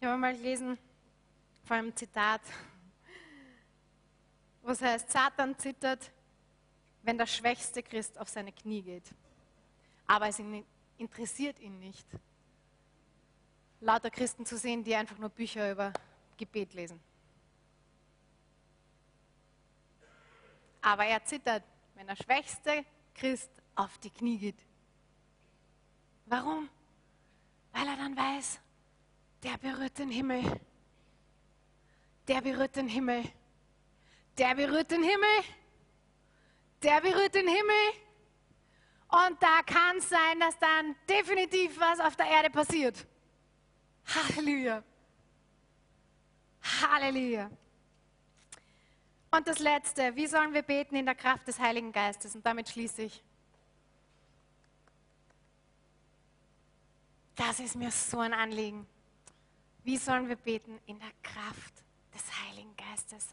Ich habe mal gelesen vor einem Zitat, was heißt, Satan zittert, wenn der schwächste Christ auf seine Knie geht. Aber es interessiert ihn nicht, lauter Christen zu sehen, die einfach nur Bücher über Gebet lesen. Aber er zittert, wenn der schwächste Christ auf die Knie geht. Warum? Weil er dann weiß, der berührt den Himmel. Der berührt den Himmel. Der berührt den Himmel. Der berührt den Himmel. Und da kann es sein, dass dann definitiv was auf der Erde passiert. Halleluja. Halleluja. Und das Letzte, wie sollen wir beten in der Kraft des Heiligen Geistes? Und damit schließe ich. Das ist mir so ein Anliegen. Wie sollen wir beten? In der Kraft des Heiligen Geistes.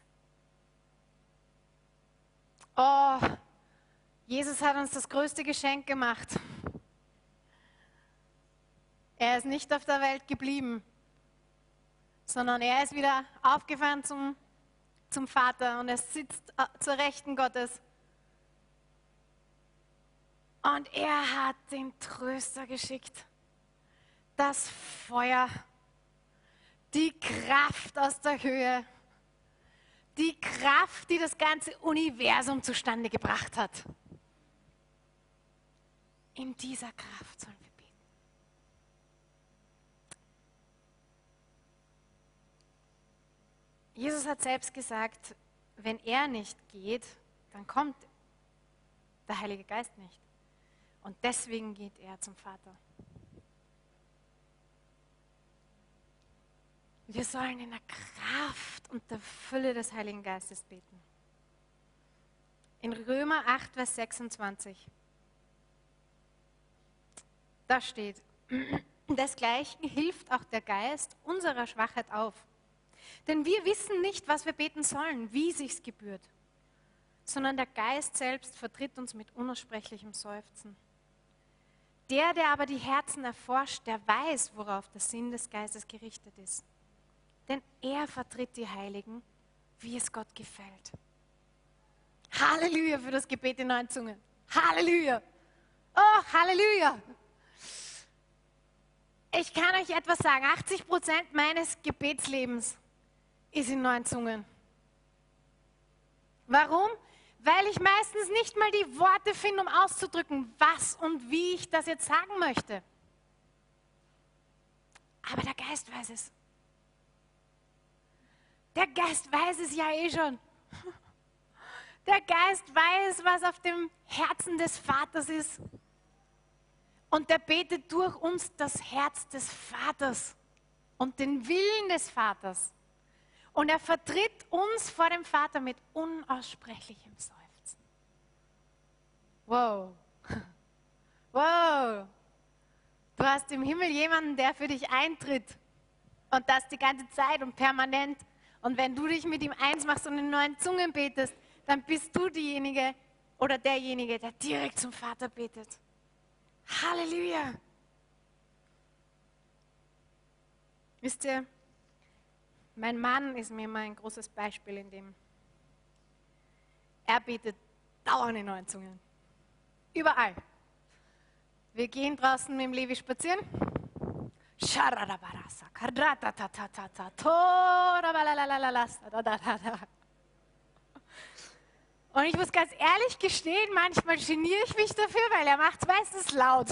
Oh, Jesus hat uns das größte Geschenk gemacht. Er ist nicht auf der Welt geblieben, sondern er ist wieder aufgefahren zum, zum Vater und er sitzt äh, zur Rechten Gottes. Und er hat den Tröster geschickt, das Feuer die Kraft aus der Höhe, die Kraft, die das ganze Universum zustande gebracht hat. In dieser Kraft sollen wir beten. Jesus hat selbst gesagt, wenn er nicht geht, dann kommt der Heilige Geist nicht. Und deswegen geht er zum Vater. Wir sollen in der Kraft und der Fülle des Heiligen Geistes beten. In Römer 8, Vers 26. Da steht, [CLEARS THROAT] desgleichen hilft auch der Geist unserer Schwachheit auf. Denn wir wissen nicht, was wir beten sollen, wie sich's gebührt, sondern der Geist selbst vertritt uns mit unaussprechlichem Seufzen. Der, der aber die Herzen erforscht, der weiß, worauf der Sinn des Geistes gerichtet ist denn er vertritt die Heiligen, wie es Gott gefällt. Halleluja für das Gebet in neuen Zungen. Halleluja. Oh, Halleluja. Ich kann euch etwas sagen. 80 Prozent meines Gebetslebens ist in neuen Zungen. Warum? Weil ich meistens nicht mal die Worte finde, um auszudrücken, was und wie ich das jetzt sagen möchte. Aber der Geist weiß es. Der Geist weiß es ja eh schon. Der Geist weiß, was auf dem Herzen des Vaters ist. Und der betet durch uns das Herz des Vaters und den Willen des Vaters. Und er vertritt uns vor dem Vater mit unaussprechlichem Seufzen. Wow. [LAUGHS] Wow. Du hast im Himmel jemanden, der für dich eintritt. Und das die ganze Zeit und permanent. Und wenn du dich mit ihm eins machst und in neuen Zungen betest, dann bist du diejenige oder derjenige, der direkt zum Vater betet. Halleluja. Wisst ihr, mein Mann ist mir immer ein großes Beispiel in dem. Er betet dauernd in neuen Zungen. Überall. Wir gehen draußen mit dem Levi spazieren. Und ich muss ganz ehrlich gestehen, manchmal geniere ich mich dafür, weil er macht es meistens laut.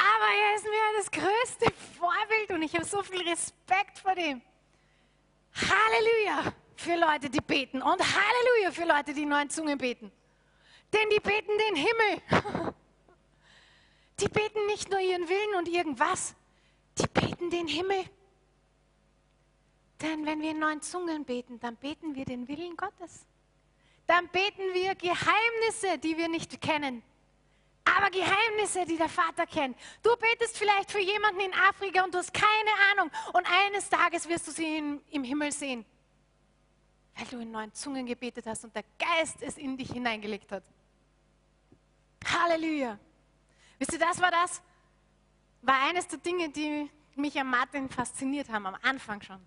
Aber er ist mir das größte Vorbild und ich habe so viel Respekt vor dem. Halleluja für Leute, die beten und Halleluja für Leute, die neuen Zungen beten. Denn die beten den Himmel. Die beten nicht nur ihren Willen und irgendwas, die beten den Himmel. Denn wenn wir in neuen Zungen beten, dann beten wir den Willen Gottes. Dann beten wir Geheimnisse, die wir nicht kennen aber Geheimnisse, die der Vater kennt. Du betest vielleicht für jemanden in Afrika und du hast keine Ahnung und eines Tages wirst du sie in, im Himmel sehen, weil du in neuen Zungen gebetet hast und der Geist es in dich hineingelegt hat. Halleluja. Wisst ihr, das war das, war eines der Dinge, die mich an Martin fasziniert haben, am Anfang schon.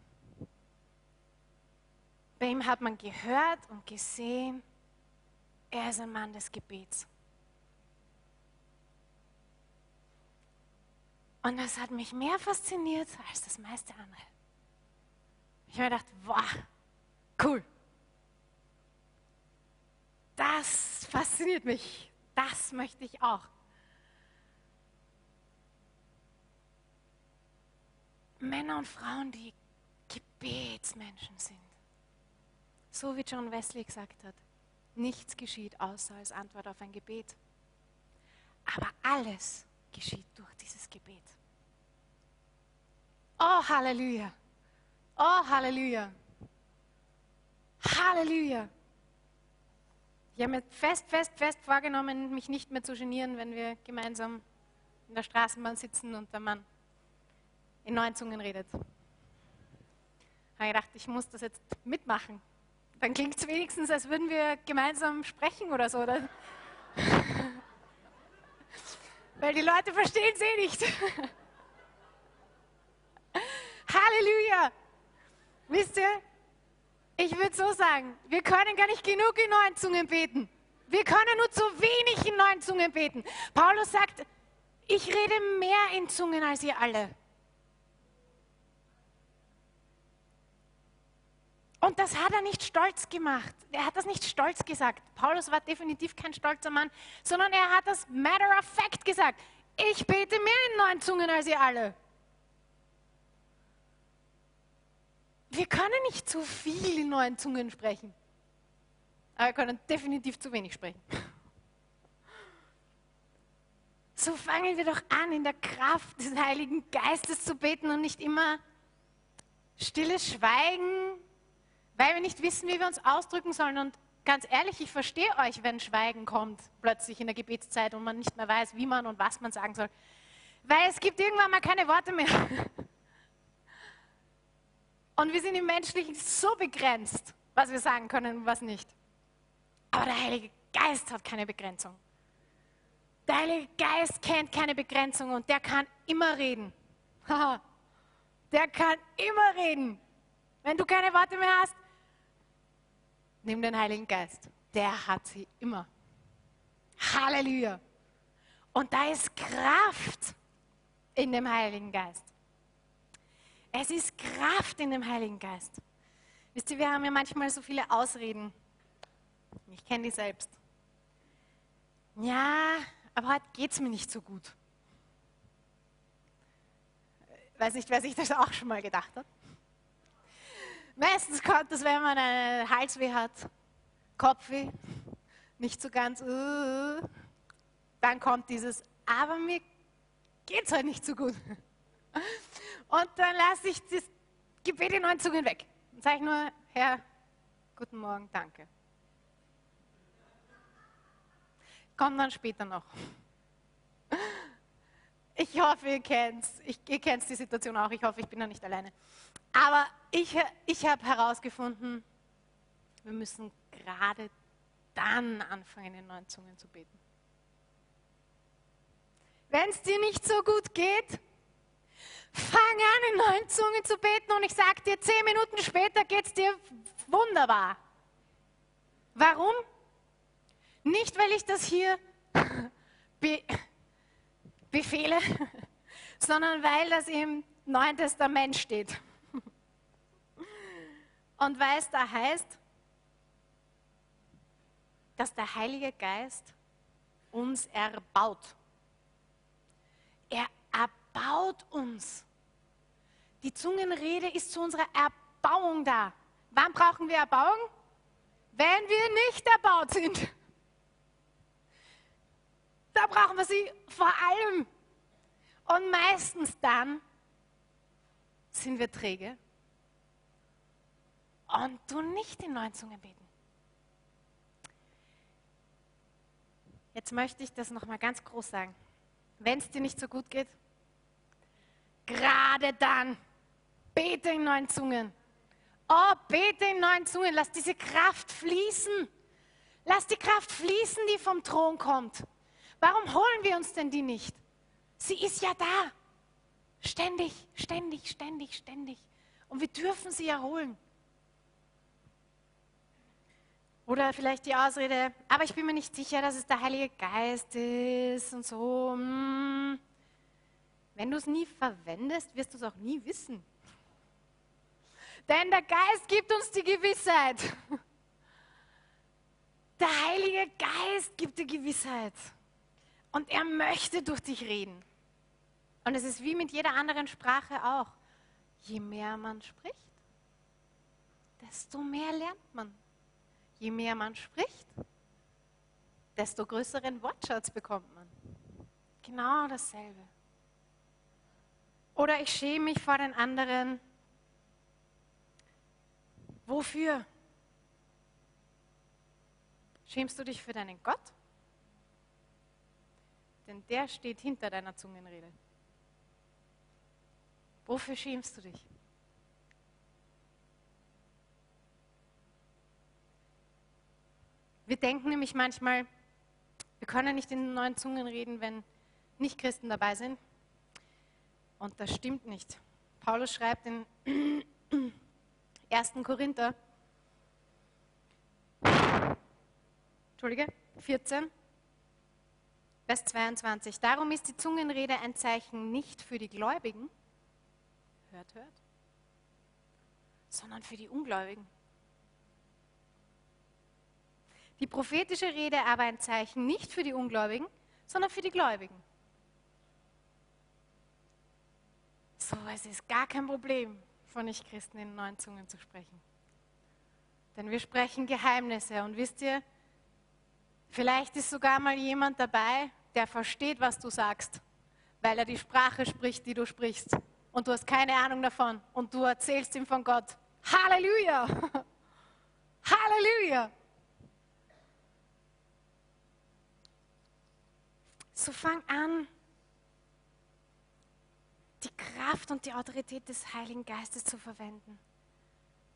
Bei ihm hat man gehört und gesehen, er ist ein Mann des Gebets. Und das hat mich mehr fasziniert als das meiste andere. Ich habe mir gedacht, wow, cool. Das fasziniert mich. Das möchte ich auch. Männer und Frauen, die Gebetsmenschen sind. So wie John Wesley gesagt hat, nichts geschieht außer als Antwort auf ein Gebet. Aber alles geschieht durch dieses Gebet. Oh, Halleluja. Oh, Halleluja. Halleluja. Ich habe mir fest, fest, fest vorgenommen, mich nicht mehr zu genieren, wenn wir gemeinsam in der Straßenbahn sitzen und der Mann in neuen Zungen redet. Ich habe gedacht, ich muss das jetzt mitmachen. Dann klingt es wenigstens, als würden wir gemeinsam sprechen oder so. Oder? Weil die Leute verstehen sie nicht. [LAUGHS] Halleluja! Wisst ihr, ich würde so sagen, wir können gar nicht genug in neuen Zungen beten. Wir können nur zu wenig in neuen Zungen beten. Paulus sagt, ich rede mehr in Zungen als ihr alle. Und das hat er nicht stolz gemacht. Er hat das nicht stolz gesagt. Paulus war definitiv kein stolzer Mann, sondern er hat das matter of fact gesagt. Ich bete mehr in neuen Zungen als ihr alle. Wir können nicht zu viel in neuen Zungen sprechen, aber wir können definitiv zu wenig sprechen. So fangen wir doch an, in der Kraft des Heiligen Geistes zu beten und nicht immer stilles Schweigen, weil wir nicht wissen, wie wir uns ausdrücken sollen. Und ganz ehrlich, ich verstehe euch, wenn Schweigen kommt, plötzlich in der Gebetszeit und man nicht mehr weiß, wie man und was man sagen soll. Weil es gibt irgendwann mal keine Worte mehr. [LAUGHS] Und wir sind im Menschlichen so begrenzt, was wir sagen können und was nicht. Aber der Heilige Geist hat keine Begrenzung. Der Heilige Geist kennt keine Begrenzung und der kann immer reden. [LAUGHS] der kann immer reden. Wenn du keine Worte mehr hast, nimm den Heiligen Geist. Der hat sie immer. Halleluja. Und da ist Kraft in dem Heiligen Geist. Es ist Kraft in dem Heiligen Geist. Wisst ihr, wir haben ja manchmal so viele Ausreden. Ich kenne die selbst. Ja, aber heute geht es mir nicht so gut. Ich weiß nicht, wer sich das auch schon mal gedacht hat. Meistens kommt das, wenn man einen Halsweh hat, Kopfweh, nicht so ganz, uh, dann kommt dieses, aber mir geht es halt nicht so gut. Und dann lasse ich das Gebet in neun Zungen weg. Dann sage ich nur, Herr, guten Morgen, danke. Kommt dann später noch. Ich hoffe, ihr kennt ihr kennt die Situation auch. Ich hoffe, ich bin da nicht alleine. Aber ich, ich habe herausgefunden, wir müssen gerade dann anfangen, in neuen Zungen zu beten. Wenn es dir nicht so gut geht, fang an, in neuen Zungen zu beten und ich sage dir, zehn Minuten später geht es dir wunderbar. Warum? Nicht, weil ich das hier [LAUGHS] be befehle, [LAUGHS] sondern weil das im Neuen Testament steht. Und es da heißt, dass der Heilige Geist uns erbaut. Er erbaut uns. Die Zungenrede ist zu unserer Erbauung da. Wann brauchen wir Erbauung? Wenn wir nicht erbaut sind. Da brauchen wir sie vor allem. Und meistens dann sind wir träge und du nicht in neuen Zungen beten. Jetzt möchte ich das nochmal ganz groß sagen. Wenn es dir nicht so gut geht, gerade dann bete in neuen Zungen. Oh, bete in neuen Zungen. Lass diese Kraft fließen. Lass die Kraft fließen, die vom Thron kommt. Warum holen wir uns denn die nicht? Sie ist ja da. Ständig, ständig, ständig, ständig. Und wir dürfen sie erholen. Oder vielleicht die Ausrede, aber ich bin mir nicht sicher, dass es der Heilige Geist ist und so. Hm. Wenn du es nie verwendest, wirst du es auch nie wissen. Denn der Geist gibt uns die Gewissheit. Der Heilige Geist gibt die Gewissheit. Und er möchte durch dich reden. Und es ist wie mit jeder anderen Sprache auch. Je mehr man spricht, desto mehr lernt man. Je mehr man spricht, desto größeren Wortschatz bekommt man. Genau dasselbe. Oder ich schäme mich vor den anderen. Wofür? Schämst du dich für deinen Gott? Denn der steht hinter deiner Zungenrede. Wofür schämst du dich? Wir denken nämlich manchmal, wir können nicht in neuen Zungen reden, wenn Nicht-Christen dabei sind. Und das stimmt nicht. Paulus schreibt in [CLEARS THROAT] 1. Korinther, Entschuldige, 14, Vers 22. Darum ist die Zungenrede ein Zeichen nicht für die Gläubigen, hört, hört, sondern für die Ungläubigen. Die prophetische Rede aber ein Zeichen nicht für die Ungläubigen, sondern für die Gläubigen. So, es ist gar kein Problem, von Nichtchristen in neuen Zungen zu sprechen. Denn wir sprechen Geheimnisse. Und wisst ihr, vielleicht ist sogar mal jemand dabei, der versteht, was du sagst, weil er die Sprache spricht, die du sprichst. Und du hast keine Ahnung davon. Und du erzählst ihm von Gott. Halleluja! [LAUGHS] Halleluja! So fang an, die Kraft und die Autorität des Heiligen Geistes zu verwenden.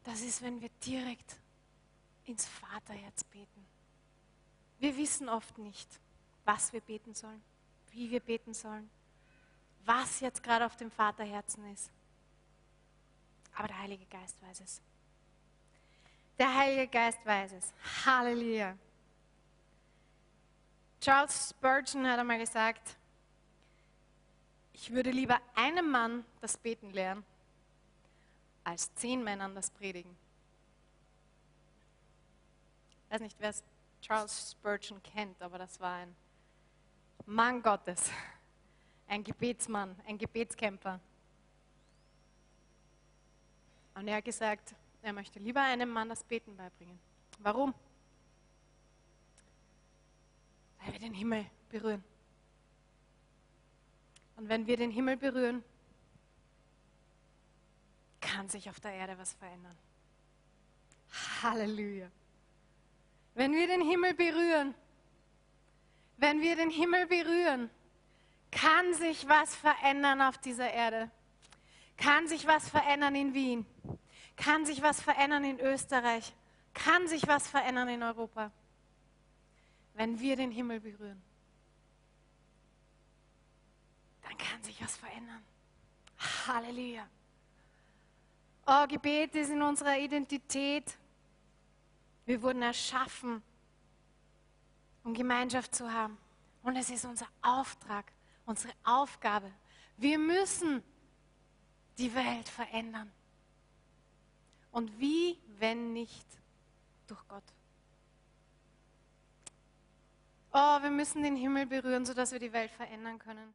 Das ist, wenn wir direkt ins Vaterherz beten. Wir wissen oft nicht, was wir beten sollen, wie wir beten sollen, was jetzt gerade auf dem Vaterherzen ist. Aber der Heilige Geist weiß es. Der Heilige Geist weiß es. Halleluja. Charles Spurgeon hat einmal gesagt, ich würde lieber einem Mann das Beten lernen, als zehn Männern das Predigen. Ich weiß nicht, wer Charles Spurgeon kennt, aber das war ein Mann Gottes, ein Gebetsmann, ein Gebetskämpfer. Und er hat gesagt, er möchte lieber einem Mann das Beten beibringen. Warum? Er wird den Himmel berühren. Und wenn wir den Himmel berühren, kann sich auf der Erde was verändern. Halleluja. Wenn wir den Himmel berühren, wenn wir den Himmel berühren, kann sich was verändern auf dieser Erde. Kann sich was verändern in Wien. Kann sich was verändern in Österreich. Kann sich was verändern in Europa. Wenn wir den Himmel berühren, dann kann sich was verändern. Halleluja. Oh, Gebet ist in unserer Identität. Wir wurden erschaffen, um Gemeinschaft zu haben. Und es ist unser Auftrag, unsere Aufgabe. Wir müssen die Welt verändern. Und wie, wenn nicht durch Gott? Oh, wir müssen den Himmel berühren, sodass wir die Welt verändern können.